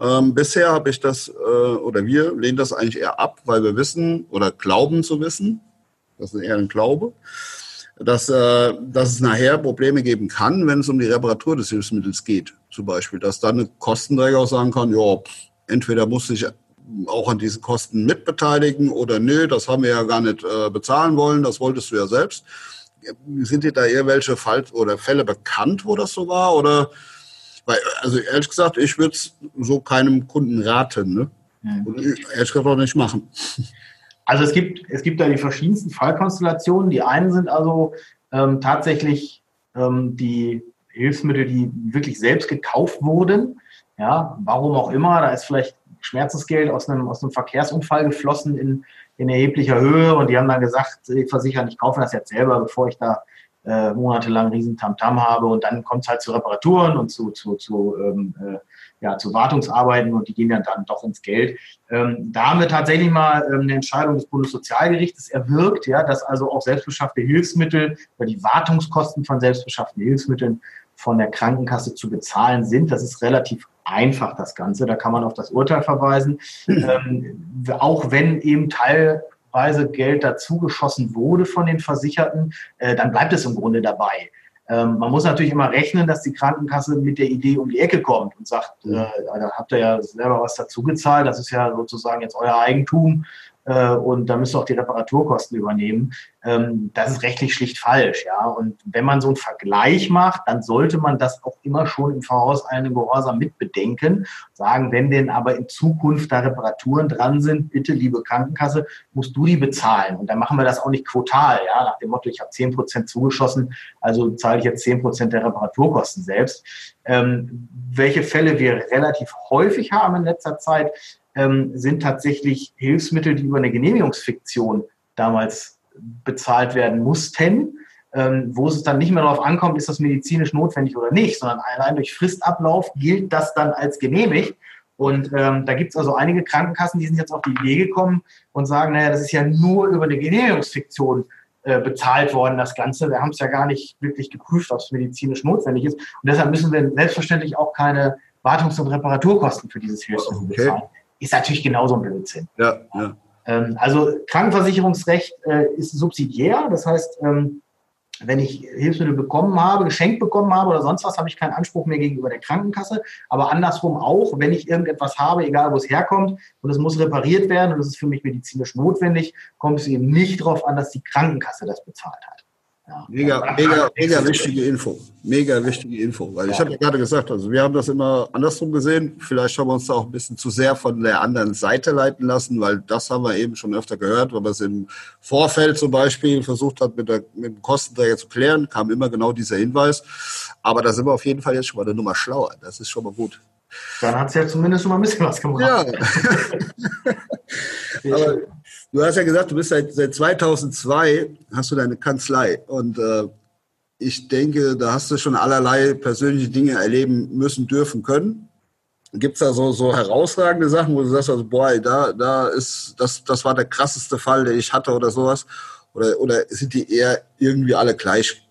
Ähm, bisher habe ich das, äh, oder wir lehnen das eigentlich eher ab, weil wir wissen oder glauben zu wissen, das ist eher ein Glaube, dass, äh, dass es nachher Probleme geben kann, wenn es um die Reparatur des Hilfsmittels geht. Zum Beispiel, dass dann ein Kostenträger auch sagen kann, ja, entweder muss ich auch an diesen Kosten mitbeteiligen oder nö, das haben wir ja gar nicht äh, bezahlen wollen, das wolltest du ja selbst. Sind dir da irgendwelche Fall oder Fälle bekannt, wo das so war? Oder weil, also ehrlich gesagt, ich würde es so keinem Kunden raten, ne? Mhm. Und ehrlich gesagt auch nicht machen. Also es gibt, es gibt da die verschiedensten Fallkonstellationen. Die einen sind also ähm, tatsächlich ähm, die Hilfsmittel, die wirklich selbst gekauft wurden. Ja, warum auch immer, da ist vielleicht Schmerzensgeld aus einem, aus einem Verkehrsunfall geflossen in, in erheblicher Höhe. Und die haben dann gesagt, die Versicherer, ich kaufe das jetzt selber, bevor ich da äh, monatelang riesen Tamtam habe. Und dann kommt es halt zu Reparaturen und zu, zu, zu ähm, äh, ja, zu Wartungsarbeiten. Und die gehen ja dann doch ins Geld. Ähm, da haben wir tatsächlich mal ähm, eine Entscheidung des Bundessozialgerichtes erwirkt, ja, dass also auch selbstbeschaffte Hilfsmittel oder die Wartungskosten von selbstbeschafften Hilfsmitteln von der Krankenkasse zu bezahlen sind. Das ist relativ einfach, das Ganze. Da kann man auf das Urteil verweisen. Ähm, auch wenn eben teilweise Geld dazugeschossen wurde von den Versicherten, äh, dann bleibt es im Grunde dabei. Ähm, man muss natürlich immer rechnen, dass die Krankenkasse mit der Idee um die Ecke kommt und sagt, äh, da habt ihr ja selber was dazu gezahlt, das ist ja sozusagen jetzt euer Eigentum äh, und da müsst ihr auch die Reparaturkosten übernehmen. Ähm, das ist rechtlich schlicht falsch. Ja? Und wenn man so einen Vergleich macht, dann sollte man das auch immer schon im vorauseilenden Gehorsam mitbedenken. Sagen, wenn denn aber in Zukunft da Reparaturen dran sind, bitte, liebe Krankenkasse, musst du die bezahlen. Und dann machen wir das auch nicht quotal, ja? nach dem Motto, ich habe zehn Prozent zugeschossen, also zahle ich jetzt zehn Prozent der Reparaturkosten selbst. Ähm, welche Fälle wir relativ häufig haben in letzter Zeit, ähm, sind tatsächlich Hilfsmittel, die über eine Genehmigungsfiktion damals bezahlt werden mussten. Ähm, wo es dann nicht mehr darauf ankommt, ist das medizinisch notwendig oder nicht, sondern allein durch Fristablauf gilt das dann als genehmigt. Und ähm, da gibt es also einige Krankenkassen, die sind jetzt auf die Idee gekommen und sagen, naja, das ist ja nur über eine Genehmigungsfiktion äh, bezahlt worden, das Ganze. Wir haben es ja gar nicht wirklich geprüft, ob es medizinisch notwendig ist. Und deshalb müssen wir selbstverständlich auch keine Wartungs- und Reparaturkosten für dieses Hilfsmittel okay. bezahlen. Ist natürlich genauso ein Blödsinn. Ja, ja. Ähm, also Krankenversicherungsrecht äh, ist subsidiär, das heißt, ähm, wenn ich Hilfsmittel bekommen habe, geschenkt bekommen habe oder sonst was, habe ich keinen Anspruch mehr gegenüber der Krankenkasse. Aber andersrum auch, wenn ich irgendetwas habe, egal wo es herkommt, und es muss repariert werden und es ist für mich medizinisch notwendig, kommt es eben nicht darauf an, dass die Krankenkasse das bezahlt hat. Mega, mega, mega wichtige Info. Mega wichtige Info. Weil ich habe ja gerade gesagt, also wir haben das immer andersrum gesehen. Vielleicht haben wir uns da auch ein bisschen zu sehr von der anderen Seite leiten lassen, weil das haben wir eben schon öfter gehört, wenn man es im Vorfeld zum Beispiel versucht hat, mit, der, mit dem Kostenträger zu klären, kam immer genau dieser Hinweis. Aber da sind wir auf jeden Fall jetzt schon mal eine Nummer schlauer. Das ist schon mal gut. Dann hat es ja zumindest schon mal ein bisschen was gemacht. Ja. (laughs) Aber Du hast ja gesagt, du bist seit, seit 2002, hast du deine Kanzlei. Und äh, ich denke, da hast du schon allerlei persönliche Dinge erleben müssen, dürfen, können. Gibt es da so, so herausragende Sachen, wo du sagst, also, boah, da, da ist, das, das war der krasseste Fall, den ich hatte oder sowas? Oder, oder sind die eher irgendwie alle gleich,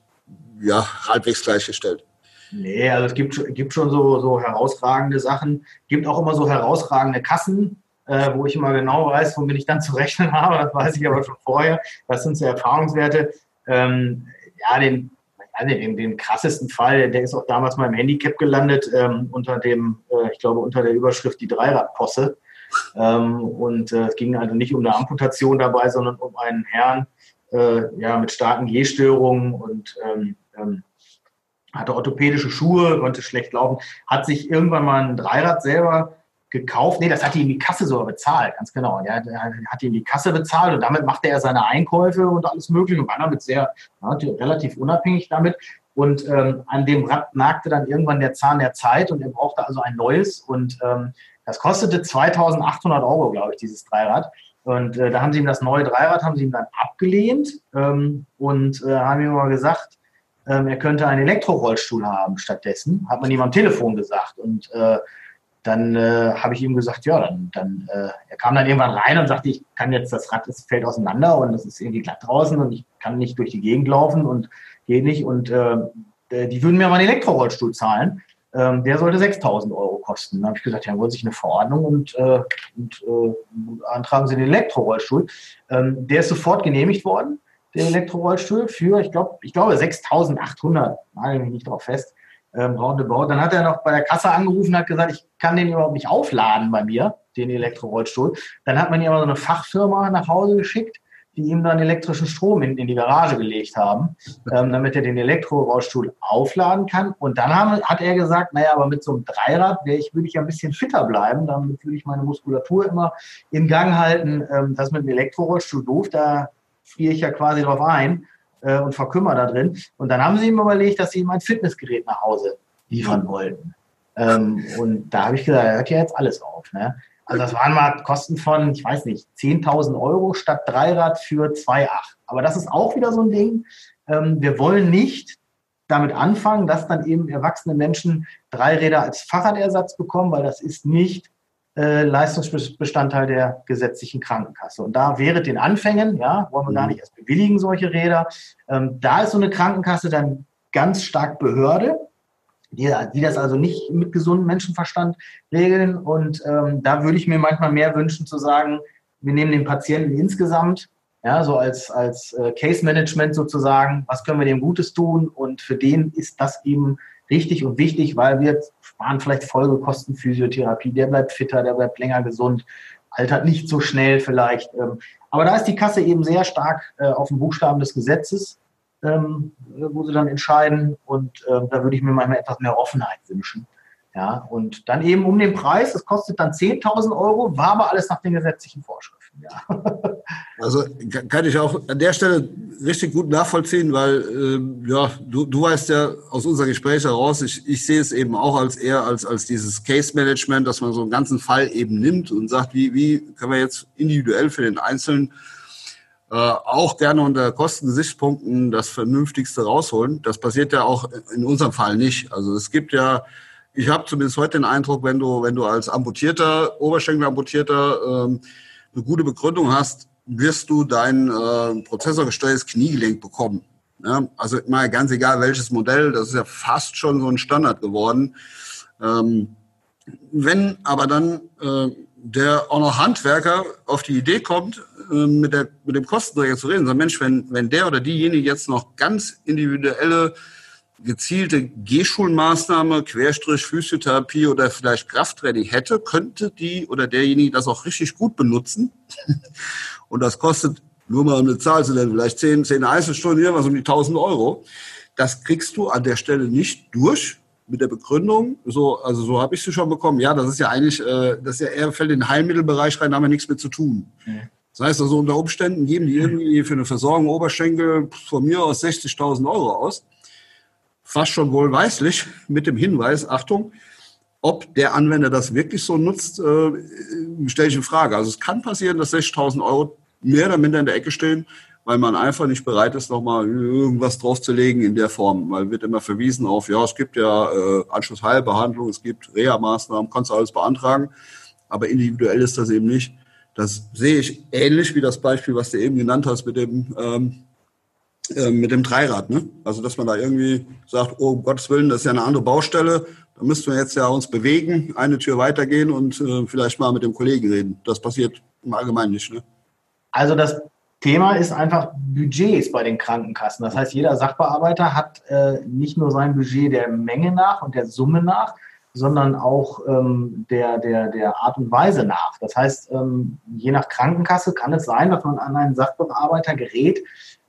ja, halbwegs gleichgestellt? Nee, also es gibt, gibt schon so, so herausragende Sachen. Gibt auch immer so herausragende Kassen, äh, wo ich immer genau weiß, womit ich dann zu rechnen (laughs) habe. Das weiß ich aber schon vorher. Das sind so Erfahrungswerte. Ähm, ja, den, also den, den, krassesten Fall, der ist auch damals mal im Handicap gelandet, ähm, unter dem, äh, ich glaube, unter der Überschrift die Dreiradposse. Ähm, und äh, es ging also nicht um eine Amputation dabei, sondern um einen Herrn äh, ja, mit starken Gehstörungen und ähm, ähm, hatte orthopädische Schuhe, konnte schlecht laufen, hat sich irgendwann mal ein Dreirad selber gekauft. Nee, das hat ihm die Kasse sogar bezahlt, ganz genau. Der, der hat ihm die Kasse bezahlt und damit machte er seine Einkäufe und alles Mögliche und war damit sehr ja, relativ unabhängig damit. Und ähm, an dem Rad nagte dann irgendwann der Zahn der Zeit und er brauchte also ein neues. Und ähm, das kostete 2800 Euro, glaube ich, dieses Dreirad. Und äh, da haben sie ihm das neue Dreirad, haben sie ihm dann abgelehnt ähm, und äh, haben ihm mal gesagt, ähm, er könnte einen Elektrorollstuhl haben stattdessen. Hat man ihm am Telefon gesagt. Und äh, dann äh, habe ich ihm gesagt, ja, dann, dann äh, er kam dann irgendwann rein und sagte, ich kann jetzt, das Rad das fällt auseinander und es ist irgendwie glatt draußen und ich kann nicht durch die Gegend laufen und geht nicht und äh, die würden mir mal einen Elektrorollstuhl zahlen. Ähm, der sollte 6.000 Euro kosten. Dann habe ich gesagt, ja, holen sich eine Verordnung und, äh, und äh, antragen Sie den Elektrorollstuhl. Ähm, der ist sofort genehmigt worden, der Elektrorollstuhl, für, ich, glaub, ich glaube, 6.800, nagel mich nicht drauf fest ähm, roundabout. Dann hat er noch bei der Kasse angerufen hat gesagt, ich kann den überhaupt nicht aufladen bei mir, den Elektrorollstuhl. Dann hat man ihm aber so eine Fachfirma nach Hause geschickt, die ihm dann elektrischen Strom in, in die Garage gelegt haben, ähm, damit er den Elektrorollstuhl aufladen kann. Und dann haben, hat er gesagt, naja, aber mit so einem Dreirad wäre ich, würde ich ein bisschen fitter bleiben, damit würde ich meine Muskulatur immer in Gang halten. Ähm, das mit dem Elektrorollstuhl doof, da friere ich ja quasi drauf ein äh, und verkümmer da drin. Und dann haben sie ihm überlegt, dass sie ihm ein Fitnessgerät nach Hause liefern wollten. Ähm, und da habe ich gesagt, hört ja jetzt alles auf. Ne? Also das waren mal Kosten von, ich weiß nicht, 10.000 Euro statt Dreirad für 2,8. Aber das ist auch wieder so ein Ding. Ähm, wir wollen nicht damit anfangen, dass dann eben erwachsene Menschen Dreiräder als Fahrradersatz bekommen, weil das ist nicht äh, Leistungsbestandteil der gesetzlichen Krankenkasse. Und da wäre den Anfängen, ja, wollen wir gar mhm. nicht erst bewilligen, solche Räder. Ähm, da ist so eine Krankenkasse dann ganz stark Behörde, die, die das also nicht mit gesundem Menschenverstand regeln. Und ähm, da würde ich mir manchmal mehr wünschen zu sagen, wir nehmen den Patienten insgesamt, ja, so als, als äh, Case Management sozusagen, was können wir dem Gutes tun? Und für den ist das eben richtig und wichtig, weil wir sparen vielleicht Folgekosten Physiotherapie, der bleibt fitter, der bleibt länger gesund, altert nicht so schnell vielleicht. Ähm, aber da ist die Kasse eben sehr stark äh, auf dem Buchstaben des Gesetzes, ähm, wo sie dann entscheiden. Und ähm, da würde ich mir manchmal etwas mehr Offenheit wünschen. Ja, und dann eben um den Preis, es kostet dann 10.000 Euro, war aber alles nach den gesetzlichen Vorschriften. Ja. (laughs) Also kann ich auch an der Stelle richtig gut nachvollziehen, weil ähm, ja, du, du weißt ja aus unserem Gespräch heraus, ich, ich sehe es eben auch als eher als, als dieses Case-Management, dass man so einen ganzen Fall eben nimmt und sagt, wie, wie können wir jetzt individuell für den Einzelnen äh, auch gerne unter Kostengesichtspunkten das Vernünftigste rausholen. Das passiert ja auch in unserem Fall nicht. Also es gibt ja, ich habe zumindest heute den Eindruck, wenn du, wenn du als amputierter, Oberschenkelamputierter ähm, eine gute Begründung hast, wirst du dein äh, prozessorgesteuertes Kniegelenk bekommen. Ja, also mal ganz egal welches Modell, das ist ja fast schon so ein Standard geworden. Ähm, wenn aber dann äh, der auch noch Handwerker auf die Idee kommt, äh, mit, der, mit dem Kostenträger zu reden, sagt, Mensch, wenn, wenn der oder diejenige jetzt noch ganz individuelle, gezielte Gehschulmaßnahme, Querstrich, Physiotherapie oder vielleicht Krafttraining hätte, könnte die oder derjenige das auch richtig gut benutzen. (laughs) Und das kostet nur mal eine Zahl zu nennen, vielleicht 10, 10 Einzelstunden, irgendwas um die 1000 Euro. Das kriegst du an der Stelle nicht durch mit der Begründung, so, also so habe ich sie schon bekommen, ja, das ist ja eigentlich, äh, das ist ja eher fällt in den Heilmittelbereich rein, da haben wir nichts mit zu tun. Mhm. Das heißt also unter Umständen geben die irgendwie für eine Versorgung Oberschenkel von mir aus 60.000 Euro aus. Fast schon wohlweislich mit dem Hinweis, Achtung, ob der Anwender das wirklich so nutzt, äh, stelle ich in Frage. Also es kann passieren, dass 60.000 Euro mehr oder minder in der Ecke stehen, weil man einfach nicht bereit ist, nochmal irgendwas draufzulegen in der Form. Weil wird immer verwiesen auf, ja, es gibt ja äh, Anschlussheilbehandlung, es gibt Reha-Maßnahmen, kannst du alles beantragen, aber individuell ist das eben nicht. Das sehe ich ähnlich wie das Beispiel, was du eben genannt hast mit dem ähm, äh, mit dem Dreirad. Ne? Also dass man da irgendwie sagt, oh um Gottes Willen, das ist ja eine andere Baustelle, da müssten wir jetzt ja uns bewegen, eine Tür weitergehen und äh, vielleicht mal mit dem Kollegen reden. Das passiert im Allgemeinen nicht. Ne? Also das Thema ist einfach Budgets bei den Krankenkassen. Das heißt, jeder Sachbearbeiter hat äh, nicht nur sein Budget der Menge nach und der Summe nach, sondern auch ähm, der, der, der Art und Weise nach. Das heißt, ähm, je nach Krankenkasse kann es sein, dass man an einen Sachbearbeiter gerät,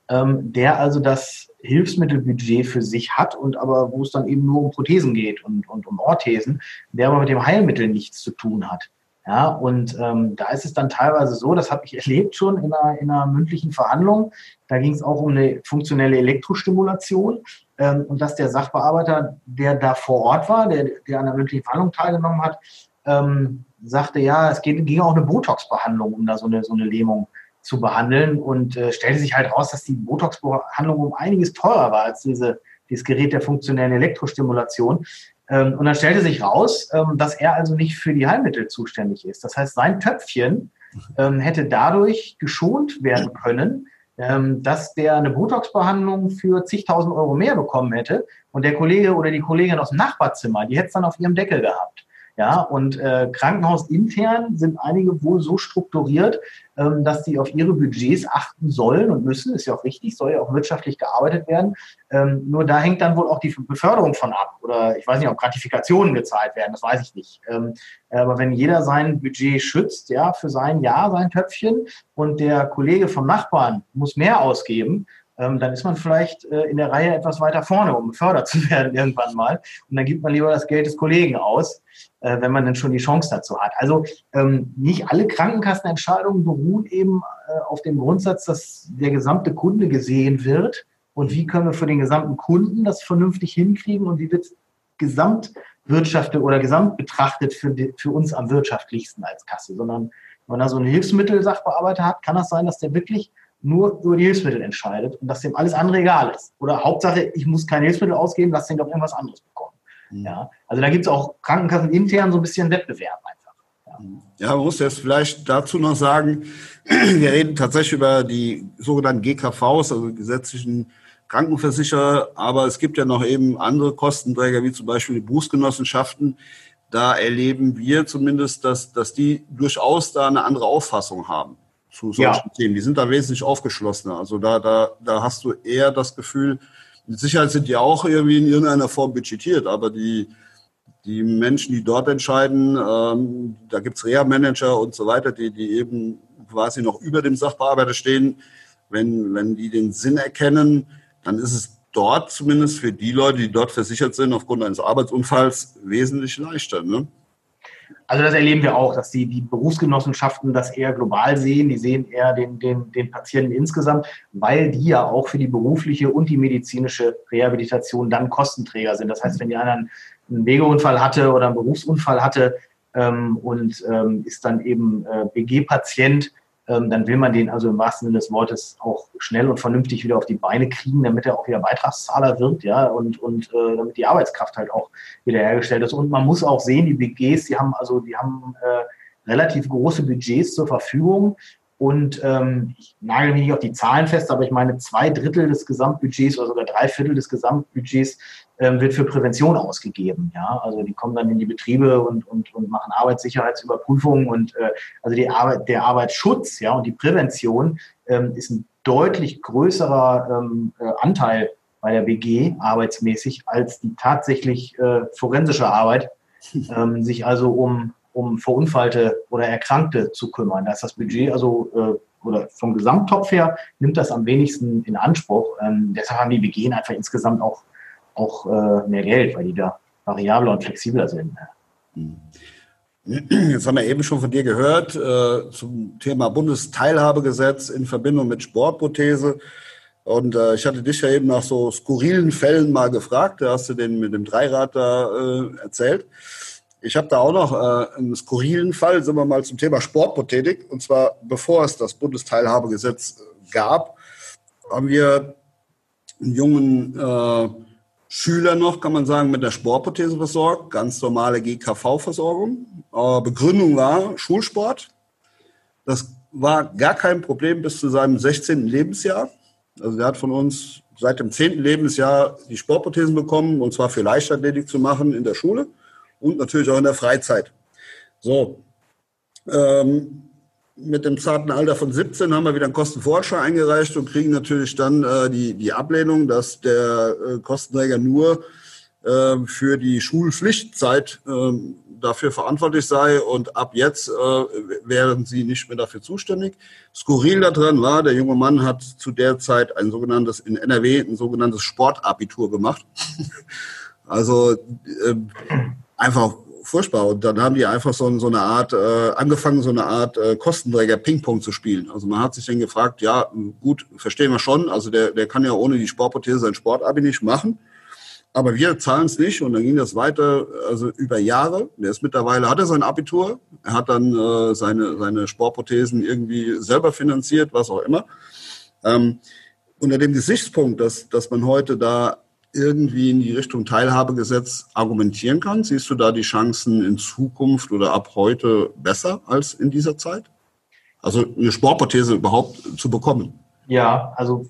ähm, der also das Hilfsmittelbudget für sich hat und aber wo es dann eben nur um Prothesen geht und, und um Orthesen, der aber mit dem Heilmittel nichts zu tun hat. Ja, und ähm, da ist es dann teilweise so, das habe ich (laughs) erlebt schon in einer, in einer mündlichen Verhandlung. Da ging es auch um eine funktionelle Elektrostimulation ähm, und dass der Sachbearbeiter, der da vor Ort war, der, der an der mündlichen Verhandlung teilgenommen hat, ähm, sagte, ja, es geht, ging auch eine Botox-Behandlung, um da so eine, so eine Lähmung zu behandeln und äh, stellte sich halt raus, dass die Botox-Behandlung um einiges teurer war als diese, dieses Gerät der funktionellen Elektrostimulation. Ähm, und dann stellte sich raus, ähm, dass er also nicht für die Heilmittel zuständig ist. Das heißt, sein Töpfchen ähm, hätte dadurch geschont werden können, dass der eine Botox-Behandlung für zigtausend Euro mehr bekommen hätte und der Kollege oder die Kollegin aus dem Nachbarzimmer, die hätte es dann auf ihrem Deckel gehabt. Ja, und äh, krankenhausintern sind einige wohl so strukturiert, ähm, dass sie auf ihre Budgets achten sollen und müssen. Ist ja auch richtig, soll ja auch wirtschaftlich gearbeitet werden. Ähm, nur da hängt dann wohl auch die Beförderung von ab. Oder ich weiß nicht, ob Gratifikationen gezahlt werden, das weiß ich nicht. Ähm, aber wenn jeder sein Budget schützt, ja, für sein Jahr, sein Töpfchen, und der Kollege vom Nachbarn muss mehr ausgeben, ähm, dann ist man vielleicht äh, in der Reihe etwas weiter vorne, um befördert (laughs) zu werden irgendwann mal. Und dann gibt man lieber das Geld des Kollegen aus, äh, wenn man dann schon die Chance dazu hat. Also ähm, nicht alle Krankenkassenentscheidungen beruhen eben äh, auf dem Grundsatz, dass der gesamte Kunde gesehen wird. Und wie können wir für den gesamten Kunden das vernünftig hinkriegen und wie wird gesamtwirtschaftet oder gesamt betrachtet für, die, für uns am wirtschaftlichsten als Kasse, sondern wenn man da so einen Hilfsmittelsachbearbeiter hat, kann das sein, dass der wirklich nur über die Hilfsmittel entscheidet und dass dem alles andere egal ist. Oder Hauptsache, ich muss kein Hilfsmittel ausgeben, lass den doch irgendwas anderes bekommen. Mhm. Ja, also da gibt es auch Krankenkassen intern so ein bisschen Wettbewerb einfach. Ja, ja man muss jetzt vielleicht dazu noch sagen, (clears throat) wir reden tatsächlich über die sogenannten GKVs, also gesetzlichen Krankenversicherer, aber es gibt ja noch eben andere Kostenträger, wie zum Beispiel die Berufsgenossenschaften. Da erleben wir zumindest, dass, dass die durchaus da eine andere Auffassung haben zu solchen ja. Themen. Die sind da wesentlich aufgeschlossener. Also da, da, da hast du eher das Gefühl, mit Sicherheit sind die auch irgendwie in irgendeiner Form budgetiert, aber die, die Menschen, die dort entscheiden, ähm, da gibt's Reha-Manager und so weiter, die, die eben quasi noch über dem Sachbearbeiter stehen. Wenn, wenn die den Sinn erkennen, dann ist es dort zumindest für die Leute, die dort versichert sind, aufgrund eines Arbeitsunfalls wesentlich leichter. Ne? Also das erleben wir auch, dass die, die Berufsgenossenschaften das eher global sehen. Die sehen eher den, den, den Patienten insgesamt, weil die ja auch für die berufliche und die medizinische Rehabilitation dann Kostenträger sind. Das heißt, wenn die einer einen Wegeunfall hatte oder einen Berufsunfall hatte ähm, und ähm, ist dann eben äh, BG-Patient, dann will man den also im wahrsten Sinne des Wortes auch schnell und vernünftig wieder auf die Beine kriegen, damit er auch wieder Beitragszahler wird, ja, und, und äh, damit die Arbeitskraft halt auch wiederhergestellt ist. Und man muss auch sehen, die BGs, die haben also, die haben äh, relativ große Budgets zur Verfügung. Und ähm, ich nagel mich nicht auf die Zahlen fest, aber ich meine, zwei Drittel des Gesamtbudgets oder sogar drei Viertel des Gesamtbudgets ähm, wird für Prävention ausgegeben. Ja, also die kommen dann in die Betriebe und, und, und machen Arbeitssicherheitsüberprüfungen und äh, also die Arbeit, der Arbeitsschutz, ja, und die Prävention ähm, ist ein deutlich größerer ähm, äh, Anteil bei der BG arbeitsmäßig als die tatsächlich äh, forensische Arbeit, (laughs) ähm, sich also um um Verunfallte oder Erkrankte zu kümmern. Da ist das Budget also äh, oder vom Gesamttopf her nimmt das am wenigsten in Anspruch. Ähm, deshalb haben die BG einfach insgesamt auch auch äh, mehr Geld, weil die da variabler und flexibler sind. Jetzt haben wir eben schon von dir gehört äh, zum Thema Bundesteilhabegesetz in Verbindung mit Sportprothese. Und äh, ich hatte dich ja eben nach so skurrilen Fällen mal gefragt. Da hast du den mit dem Dreirad da äh, erzählt. Ich habe da auch noch äh, einen skurrilen Fall, sind wir mal zum Thema Sportprothetik. Und zwar bevor es das Bundesteilhabegesetz gab, haben wir einen jungen äh, Schüler noch, kann man sagen, mit der Sportprothese versorgt, ganz normale GKV-Versorgung. Äh, Begründung war Schulsport. Das war gar kein Problem bis zu seinem 16. Lebensjahr. Also er hat von uns seit dem 10. Lebensjahr die Sportprothesen bekommen, und zwar für Leichtathletik zu machen in der Schule und natürlich auch in der Freizeit. So, ähm, mit dem zarten Alter von 17 haben wir wieder einen Kostenvorschau eingereicht und kriegen natürlich dann äh, die, die Ablehnung, dass der äh, Kostenträger nur äh, für die Schulpflichtzeit äh, dafür verantwortlich sei und ab jetzt äh, wären sie nicht mehr dafür zuständig. Skurril daran war, der junge Mann hat zu der Zeit ein sogenanntes, in NRW, ein sogenanntes Sportabitur gemacht. (laughs) also äh, einfach furchtbar. Und dann haben die einfach so, so eine Art, äh, angefangen, so eine Art äh, Kostenträger Ping-Pong zu spielen. Also man hat sich dann gefragt, ja, gut, verstehen wir schon, also der, der kann ja ohne die Sportprothese sein Sportabi nicht machen. Aber wir zahlen es nicht und dann ging das weiter, also über Jahre. Der ist mittlerweile, hat er sein Abitur, er hat dann äh, seine, seine Sportprothesen irgendwie selber finanziert, was auch immer. Ähm, unter dem Gesichtspunkt, dass, dass man heute da irgendwie in die Richtung Teilhabegesetz argumentieren kann? Siehst du da die Chancen in Zukunft oder ab heute besser als in dieser Zeit? Also eine Sportprothese überhaupt zu bekommen? Ja, also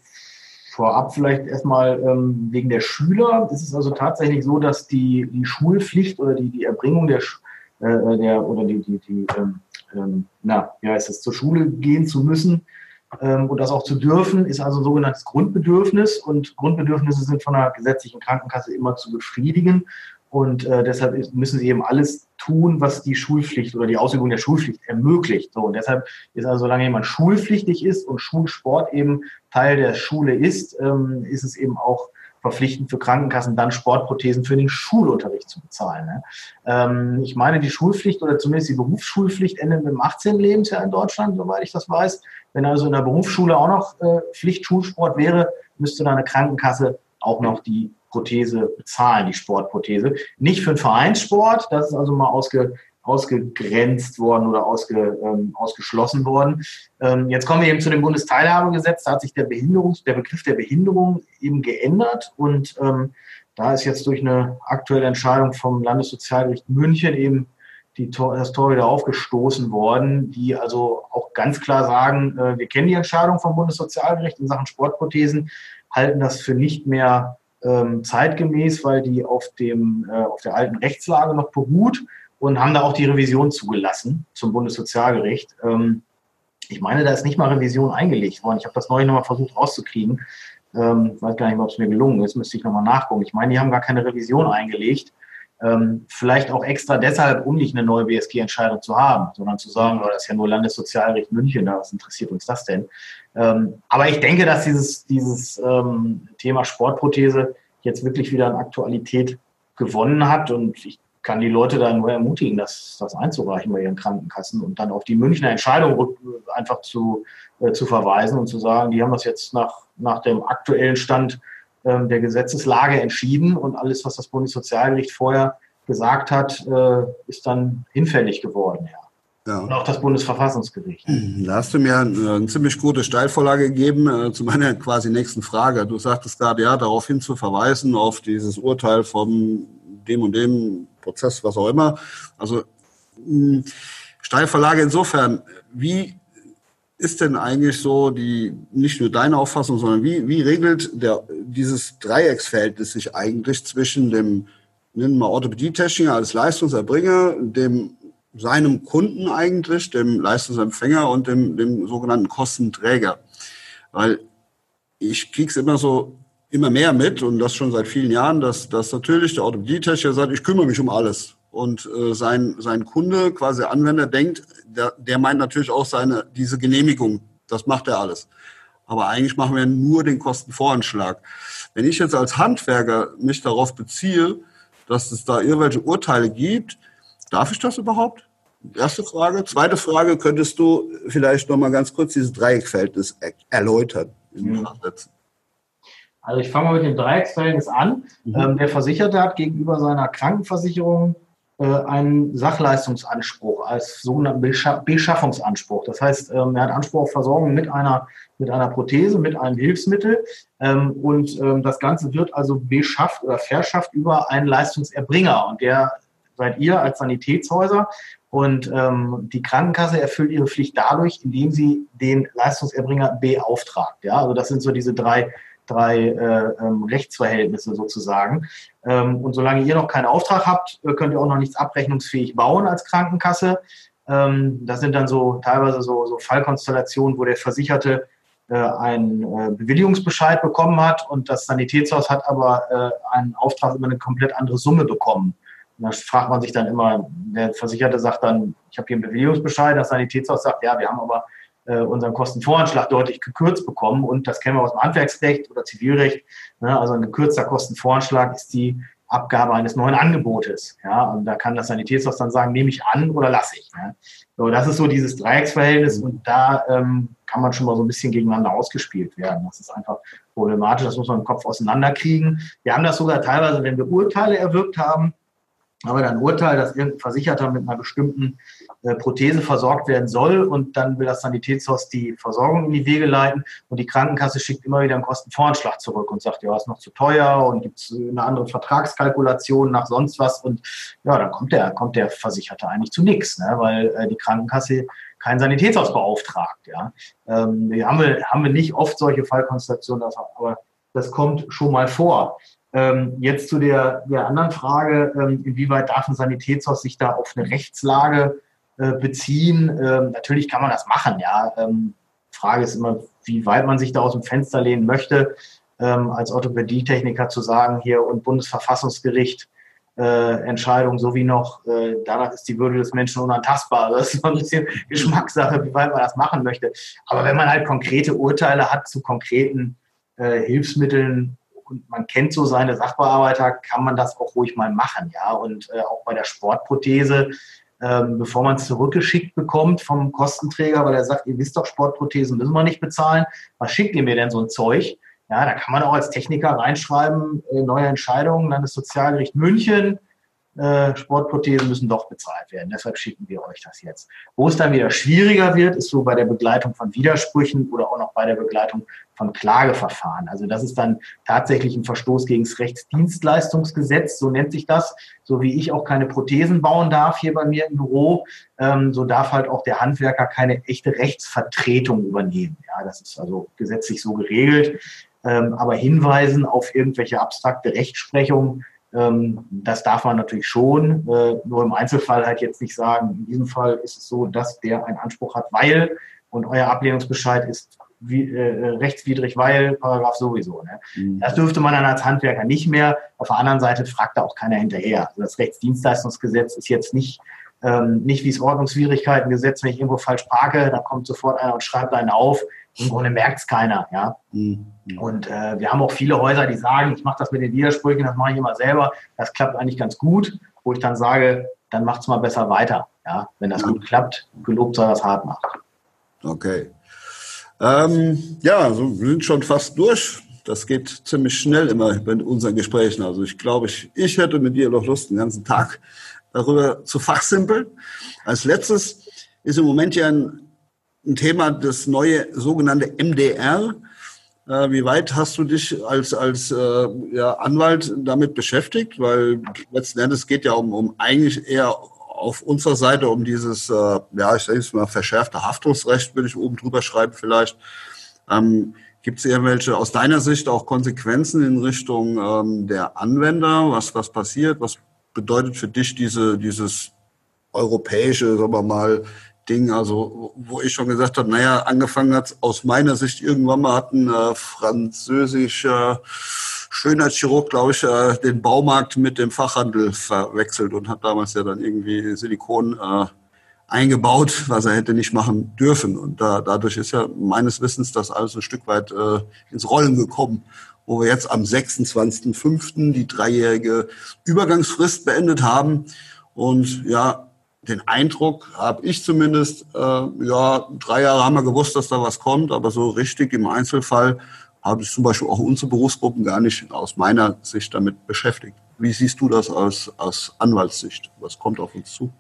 vorab vielleicht erstmal ähm, wegen der Schüler. ist Es also tatsächlich so, dass die, die Schulpflicht oder die, die Erbringung der, äh, der oder die, die, die ähm, ähm, na, wie heißt es, zur Schule gehen zu müssen, ähm, und das auch zu dürfen, ist also ein sogenanntes Grundbedürfnis. Und Grundbedürfnisse sind von der gesetzlichen Krankenkasse immer zu befriedigen. Und äh, deshalb müssen sie eben alles tun, was die Schulpflicht oder die Ausübung der Schulpflicht ermöglicht. So, und deshalb ist also, solange jemand schulpflichtig ist und Schulsport eben Teil der Schule ist, ähm, ist es eben auch verpflichtend für Krankenkassen, dann Sportprothesen für den Schulunterricht zu bezahlen. Ne? Ähm, ich meine, die Schulpflicht oder zumindest die Berufsschulpflicht endet mit dem 18. Lebensjahr in Deutschland, soweit ich das weiß. Wenn also in der Berufsschule auch noch äh, Pflichtschulsport wäre, müsste da eine Krankenkasse auch noch die Prothese bezahlen, die Sportprothese. Nicht für den Vereinssport, das ist also mal ausge, ausgegrenzt worden oder ausge, ähm, ausgeschlossen worden. Ähm, jetzt kommen wir eben zu dem Bundesteilhabegesetz. Da hat sich der, Behinderungs-, der Begriff der Behinderung eben geändert und ähm, da ist jetzt durch eine aktuelle Entscheidung vom Landessozialgericht München eben die Tor, das Tor wieder aufgestoßen worden, die also auch ganz klar sagen, äh, wir kennen die Entscheidung vom Bundessozialgericht in Sachen Sportprothesen, halten das für nicht mehr ähm, zeitgemäß, weil die auf, dem, äh, auf der alten Rechtslage noch beruht und haben da auch die Revision zugelassen zum Bundessozialgericht. Ähm, ich meine, da ist nicht mal Revision eingelegt worden. Ich habe das neulich nochmal versucht rauszukriegen. Ähm, weiß gar nicht, ob es mir gelungen ist, müsste ich nochmal nachgucken. Ich meine, die haben gar keine Revision eingelegt. Ähm, vielleicht auch extra deshalb, um nicht eine neue BSG-Entscheidung zu haben, sondern zu sagen, oh, das ist ja nur Landessozialrecht München, was interessiert uns das denn? Ähm, aber ich denke, dass dieses, dieses ähm, Thema Sportprothese jetzt wirklich wieder an Aktualität gewonnen hat und ich kann die Leute da nur ermutigen, das, das einzureichen bei ihren Krankenkassen und dann auf die Münchner Entscheidung einfach zu, äh, zu verweisen und zu sagen, die haben das jetzt nach, nach dem aktuellen Stand der Gesetzeslage entschieden und alles, was das Bundessozialgericht vorher gesagt hat, äh, ist dann hinfällig geworden. Ja. Ja. Und auch das Bundesverfassungsgericht. Da hast du mir eine, ziemlich gute Steilvorlage gegeben äh, zu meiner quasi nächsten Frage. Du sagtest gerade, ja, darauf hin zu verweisen, auf dieses Urteil vom dem und dem Prozess, was auch immer. Also Steilvorlage insofern, wie ist denn eigentlich so die, nicht nur deine Auffassung, sondern wie, wie regelt der, dieses Dreiecksverhältnis sich eigentlich zwischen dem, nennen wir Orthopädie-Techniker als Leistungserbringer, dem seinem Kunden eigentlich, dem Leistungsempfänger und dem, dem sogenannten Kostenträger. Weil ich krieg's immer so immer mehr mit und das schon seit vielen Jahren, dass, dass natürlich der Orthopädietechniker sagt, ich kümmere mich um alles. Und äh, sein, sein Kunde, quasi Anwender, denkt, der, der meint natürlich auch seine, diese Genehmigung. Das macht er alles. Aber eigentlich machen wir nur den Kostenvoranschlag. Wenn ich jetzt als Handwerker mich darauf beziehe, dass es da irgendwelche Urteile gibt, darf ich das überhaupt? Erste Frage. Zweite Frage, könntest du vielleicht noch mal ganz kurz dieses Dreieckverhältnis erläutern in mhm. Also ich fange mal mit dem Dreiecksverhältnis an. Mhm. Ähm, der Versicherte hat gegenüber seiner Krankenversicherung einen Sachleistungsanspruch als sogenannten Beschaffungsanspruch. Das heißt, ähm, er hat Anspruch auf Versorgung mit einer, mit einer Prothese, mit einem Hilfsmittel. Ähm, und ähm, das Ganze wird also beschafft oder verschafft über einen Leistungserbringer. Und der seid ihr als Sanitätshäuser. Und die Krankenkasse erfüllt ihre Pflicht dadurch, indem sie den Leistungserbringer beauftragt. Ja, also das sind so diese drei, drei äh, ähm, Rechtsverhältnisse sozusagen. Ähm, und solange ihr noch keinen Auftrag habt, äh, könnt ihr auch noch nichts abrechnungsfähig bauen als Krankenkasse. Ähm, das sind dann so teilweise so, so Fallkonstellationen, wo der Versicherte äh, einen äh, Bewilligungsbescheid bekommen hat und das Sanitätshaus hat aber einen Auftrag über eine komplett andere Summe bekommen. Da fragt man sich dann immer, der Versicherte sagt dann, ich habe hier einen Bewilligungsbescheid, das Sanitätshaus sagt, ja, wir haben aber äh, unseren Kostenvoranschlag deutlich gekürzt bekommen und das kennen wir aus dem Handwerksrecht oder Zivilrecht. Ne? Also ein gekürzter Kostenvoranschlag ist die Abgabe eines neuen Angebotes. Ja, und da kann das Sanitätshaus dann sagen, nehme ich an oder lasse ich. Ne? So, das ist so dieses Dreiecksverhältnis und da ähm, kann man schon mal so ein bisschen gegeneinander ausgespielt werden. Das ist einfach problematisch, das muss man im Kopf auseinanderkriegen. Wir haben das sogar teilweise, wenn wir Urteile erwirkt haben, aber dann Urteil, dass irgendein Versicherter mit einer bestimmten Prothese versorgt werden soll und dann will das Sanitätshaus die Versorgung in die Wege leiten und die Krankenkasse schickt immer wieder einen Kostenvoranschlag zurück und sagt, ja, ist noch zu teuer und gibt es eine andere Vertragskalkulation nach sonst was und ja, dann kommt der, kommt der Versicherte eigentlich zu nichts, ne, weil äh, die Krankenkasse kein Sanitätshaus beauftragt. Ja. Ähm, haben, wir, haben wir nicht oft solche Fallkonstellationen, aber das kommt schon mal vor. Ähm, jetzt zu der, der anderen Frage, ähm, inwieweit darf ein Sanitätshaus sich da auf eine Rechtslage äh, beziehen? Ähm, natürlich kann man das machen, ja. Ähm, Frage ist immer, wie weit man sich da aus dem Fenster lehnen möchte, ähm, als Orthopädietechniker zu sagen, hier und Bundesverfassungsgericht, äh, Entscheidung so wie noch, äh, danach ist die Würde des Menschen unantastbar. Das ist so ein bisschen (laughs) Geschmackssache, wie weit man das machen möchte. Aber wenn man halt konkrete Urteile hat zu konkreten äh, Hilfsmitteln, und man kennt so seine Sachbearbeiter, kann man das auch ruhig mal machen, ja. Und äh, auch bei der Sportprothese, ähm, bevor man es zurückgeschickt bekommt vom Kostenträger, weil er sagt, ihr wisst doch, Sportprothesen müssen wir nicht bezahlen. Was schickt ihr mir denn so ein Zeug? Ja, da kann man auch als Techniker reinschreiben, äh, neue Entscheidungen, Landessozialgericht München, äh, Sportprothesen müssen doch bezahlt werden. Deshalb schicken wir euch das jetzt. Wo es dann wieder schwieriger wird, ist so bei der Begleitung von Widersprüchen oder auch noch bei der Begleitung von Klageverfahren. Also das ist dann tatsächlich ein Verstoß gegen das Rechtsdienstleistungsgesetz, so nennt sich das. So wie ich auch keine Prothesen bauen darf hier bei mir im Büro, ähm, so darf halt auch der Handwerker keine echte Rechtsvertretung übernehmen. Ja, das ist also gesetzlich so geregelt. Ähm, aber Hinweisen auf irgendwelche abstrakte Rechtsprechung ähm, das darf man natürlich schon, äh, nur im Einzelfall halt jetzt nicht sagen, in diesem Fall ist es so, dass der einen Anspruch hat, weil und euer Ablehnungsbescheid ist wie, äh, rechtswidrig, weil Paragraph sowieso. Ne? Mhm. Das dürfte man dann als Handwerker nicht mehr. Auf der anderen Seite fragt da auch keiner hinterher. Also das Rechtsdienstleistungsgesetz ist jetzt nicht ähm, nicht wie das Ordnungswidrigkeitengesetz, wenn ich irgendwo falsch parke, dann kommt sofort einer und schreibt einen auf. Im Grunde merkt es keiner. Ja? Mhm. Und äh, wir haben auch viele Häuser, die sagen, ich mache das mit den Widersprüchen, das mache ich immer selber. Das klappt eigentlich ganz gut, wo ich dann sage, dann macht es mal besser weiter. Ja? Wenn das ja. gut klappt, gelobt sei das hart macht. Okay. Ähm, ja, so, wir sind schon fast durch. Das geht ziemlich schnell immer bei unseren Gesprächen. Also ich glaube, ich, ich hätte mit dir noch Lust, den ganzen Tag darüber zu fachsimpeln. Als letztes ist im Moment ja ein, ein Thema, das neue sogenannte MDR. Äh, wie weit hast du dich als, als äh, ja, Anwalt damit beschäftigt? Weil letzten Endes geht ja um, um eigentlich eher auf unserer Seite um dieses, äh, ja, ich sage jetzt mal, verschärfte Haftungsrecht, würde ich oben drüber schreiben vielleicht. Ähm, Gibt es irgendwelche aus deiner Sicht auch Konsequenzen in Richtung ähm, der Anwender? Was, was passiert? Was bedeutet für dich diese, dieses europäische, sagen wir mal, Ding, also wo ich schon gesagt habe, naja, angefangen hat aus meiner Sicht irgendwann mal hat ein äh, französischer Schönheitschirurg, glaube ich, äh, den Baumarkt mit dem Fachhandel verwechselt und hat damals ja dann irgendwie Silikon äh, eingebaut, was er hätte nicht machen dürfen. Und da, dadurch ist ja meines Wissens das alles ein Stück weit äh, ins Rollen gekommen, wo wir jetzt am 26.05. die dreijährige Übergangsfrist beendet haben. Und ja, den Eindruck habe ich zumindest, äh, ja, drei Jahre haben wir gewusst, dass da was kommt, aber so richtig im Einzelfall habe ich zum Beispiel auch unsere Berufsgruppen gar nicht aus meiner Sicht damit beschäftigt. Wie siehst du das aus, aus Anwaltssicht? Was kommt auf uns zu?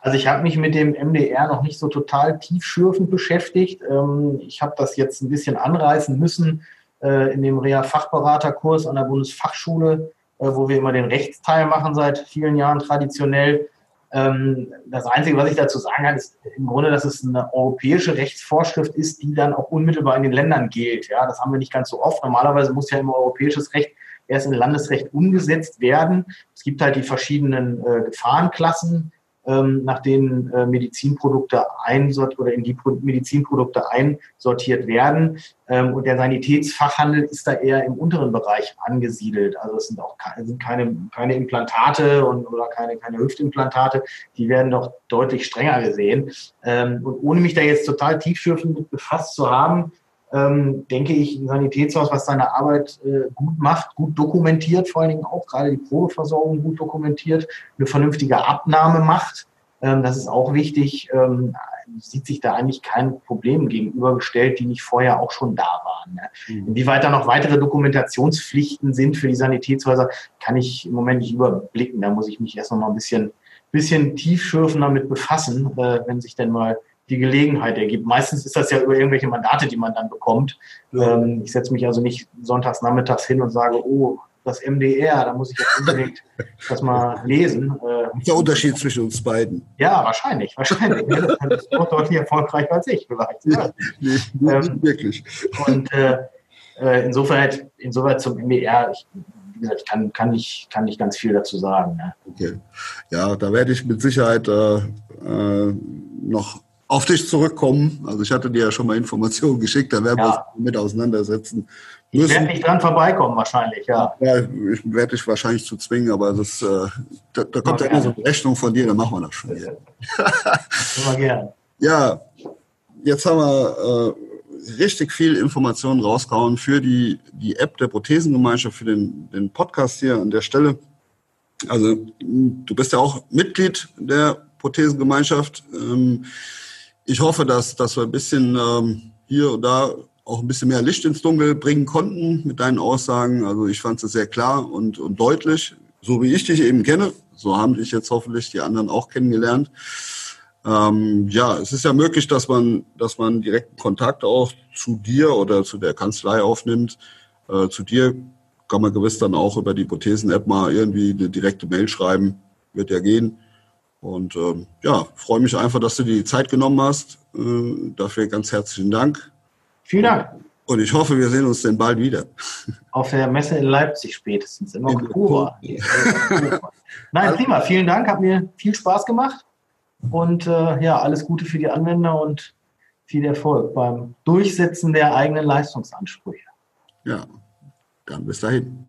Also ich habe mich mit dem MDR noch nicht so total tiefschürfend beschäftigt. Ähm, ich habe das jetzt ein bisschen anreißen müssen äh, in dem Reha-Fachberaterkurs an der Bundesfachschule, äh, wo wir immer den Rechtsteil machen seit vielen Jahren traditionell. Ähm, das Einzige, was ich dazu sagen kann, ist im Grunde, dass es eine europäische Rechtsvorschrift ist, die dann auch unmittelbar in den Ländern gilt. Ja, das haben wir nicht ganz so oft. Normalerweise muss ja immer europäisches Recht erst in Landesrecht umgesetzt werden. Es gibt halt die verschiedenen äh, Gefahrenklassen, ähm, nach denen äh, Medizinprodukte einsort oder in die Pro Medizinprodukte einsortiert werden. Ähm, und der Sanitätsfachhandel ist da eher im unteren Bereich angesiedelt. Also es sind auch keine, sind keine, keine Implantate und, oder keine, keine Hüftimplantate. Die werden doch deutlich strenger gesehen. Ähm, und ohne mich da jetzt total tiefschürfend befasst zu haben, ähm, denke ich, ein Sanitätshaus, was seine Arbeit äh, gut macht, gut dokumentiert, vor allen Dingen auch gerade die Probeversorgung gut dokumentiert, eine vernünftige Abnahme macht. Ähm, das ist auch wichtig. Ähm, sieht sich da eigentlich kein Problem gegenübergestellt, die nicht vorher auch schon da waren. Ne? Mhm. Inwieweit da noch weitere Dokumentationspflichten sind für die Sanitätshäuser, kann ich im Moment nicht überblicken. Da muss ich mich erst noch mal ein bisschen, bisschen tiefschürfen damit befassen, äh, wenn sich denn mal die Gelegenheit ergibt. Meistens ist das ja über irgendwelche Mandate, die man dann bekommt. Ähm, ich setze mich also nicht sonntags nachmittags hin und sage, oh, das MDR, da muss ich jetzt unbedingt (laughs) das mal lesen. Äh, der Unterschied zwischen uns beiden. Ja, wahrscheinlich, wahrscheinlich. (laughs) das ist doch deutlich erfolgreicher als ich vielleicht. Ja. Nee, ähm, wirklich. Und äh, äh, insofern, insoweit zum MDR, ich, wie gesagt, ich kann, kann, nicht, kann nicht ganz viel dazu sagen. Ne? Okay. Ja, da werde ich mit Sicherheit äh, äh noch auf dich zurückkommen. Also ich hatte dir ja schon mal Informationen geschickt, da werden ja. wir uns mit auseinandersetzen müssen. Ich werde nicht dran vorbeikommen wahrscheinlich, ja. Ja, ich werde dich wahrscheinlich zu zwingen, aber das, äh, da, da kommt ja immer so eine Rechnung von dir, dann machen wir das schon. Immer gerne. (laughs) Ja, jetzt haben wir äh, richtig viel Informationen rausgehauen für die, die App der Prothesengemeinschaft, für den, den Podcast hier an der Stelle. Also du bist ja auch Mitglied der Prothesengemeinschaft. Ähm, ich hoffe, dass, dass wir ein bisschen ähm, hier und da auch ein bisschen mehr Licht ins Dunkel bringen konnten mit deinen Aussagen. Also ich fand es sehr klar und, und deutlich, so wie ich dich eben kenne. So haben dich jetzt hoffentlich die anderen auch kennengelernt. Ähm, ja, es ist ja möglich, dass man, dass man direkten Kontakt auch zu dir oder zu der Kanzlei aufnimmt. Äh, zu dir kann man gewiss dann auch über die Prothesen-App mal irgendwie eine direkte Mail schreiben. Wird ja gehen. Und ähm, ja, freue mich einfach, dass du dir die Zeit genommen hast. Äh, dafür ganz herzlichen Dank. Vielen Dank. Und ich hoffe, wir sehen uns denn bald wieder. Auf der Messe in Leipzig spätestens, im Oktober. Nein, prima. Vielen Dank. Hat mir viel Spaß gemacht. Und äh, ja, alles Gute für die Anwender und viel Erfolg beim Durchsetzen der eigenen Leistungsansprüche. Ja, dann bis dahin.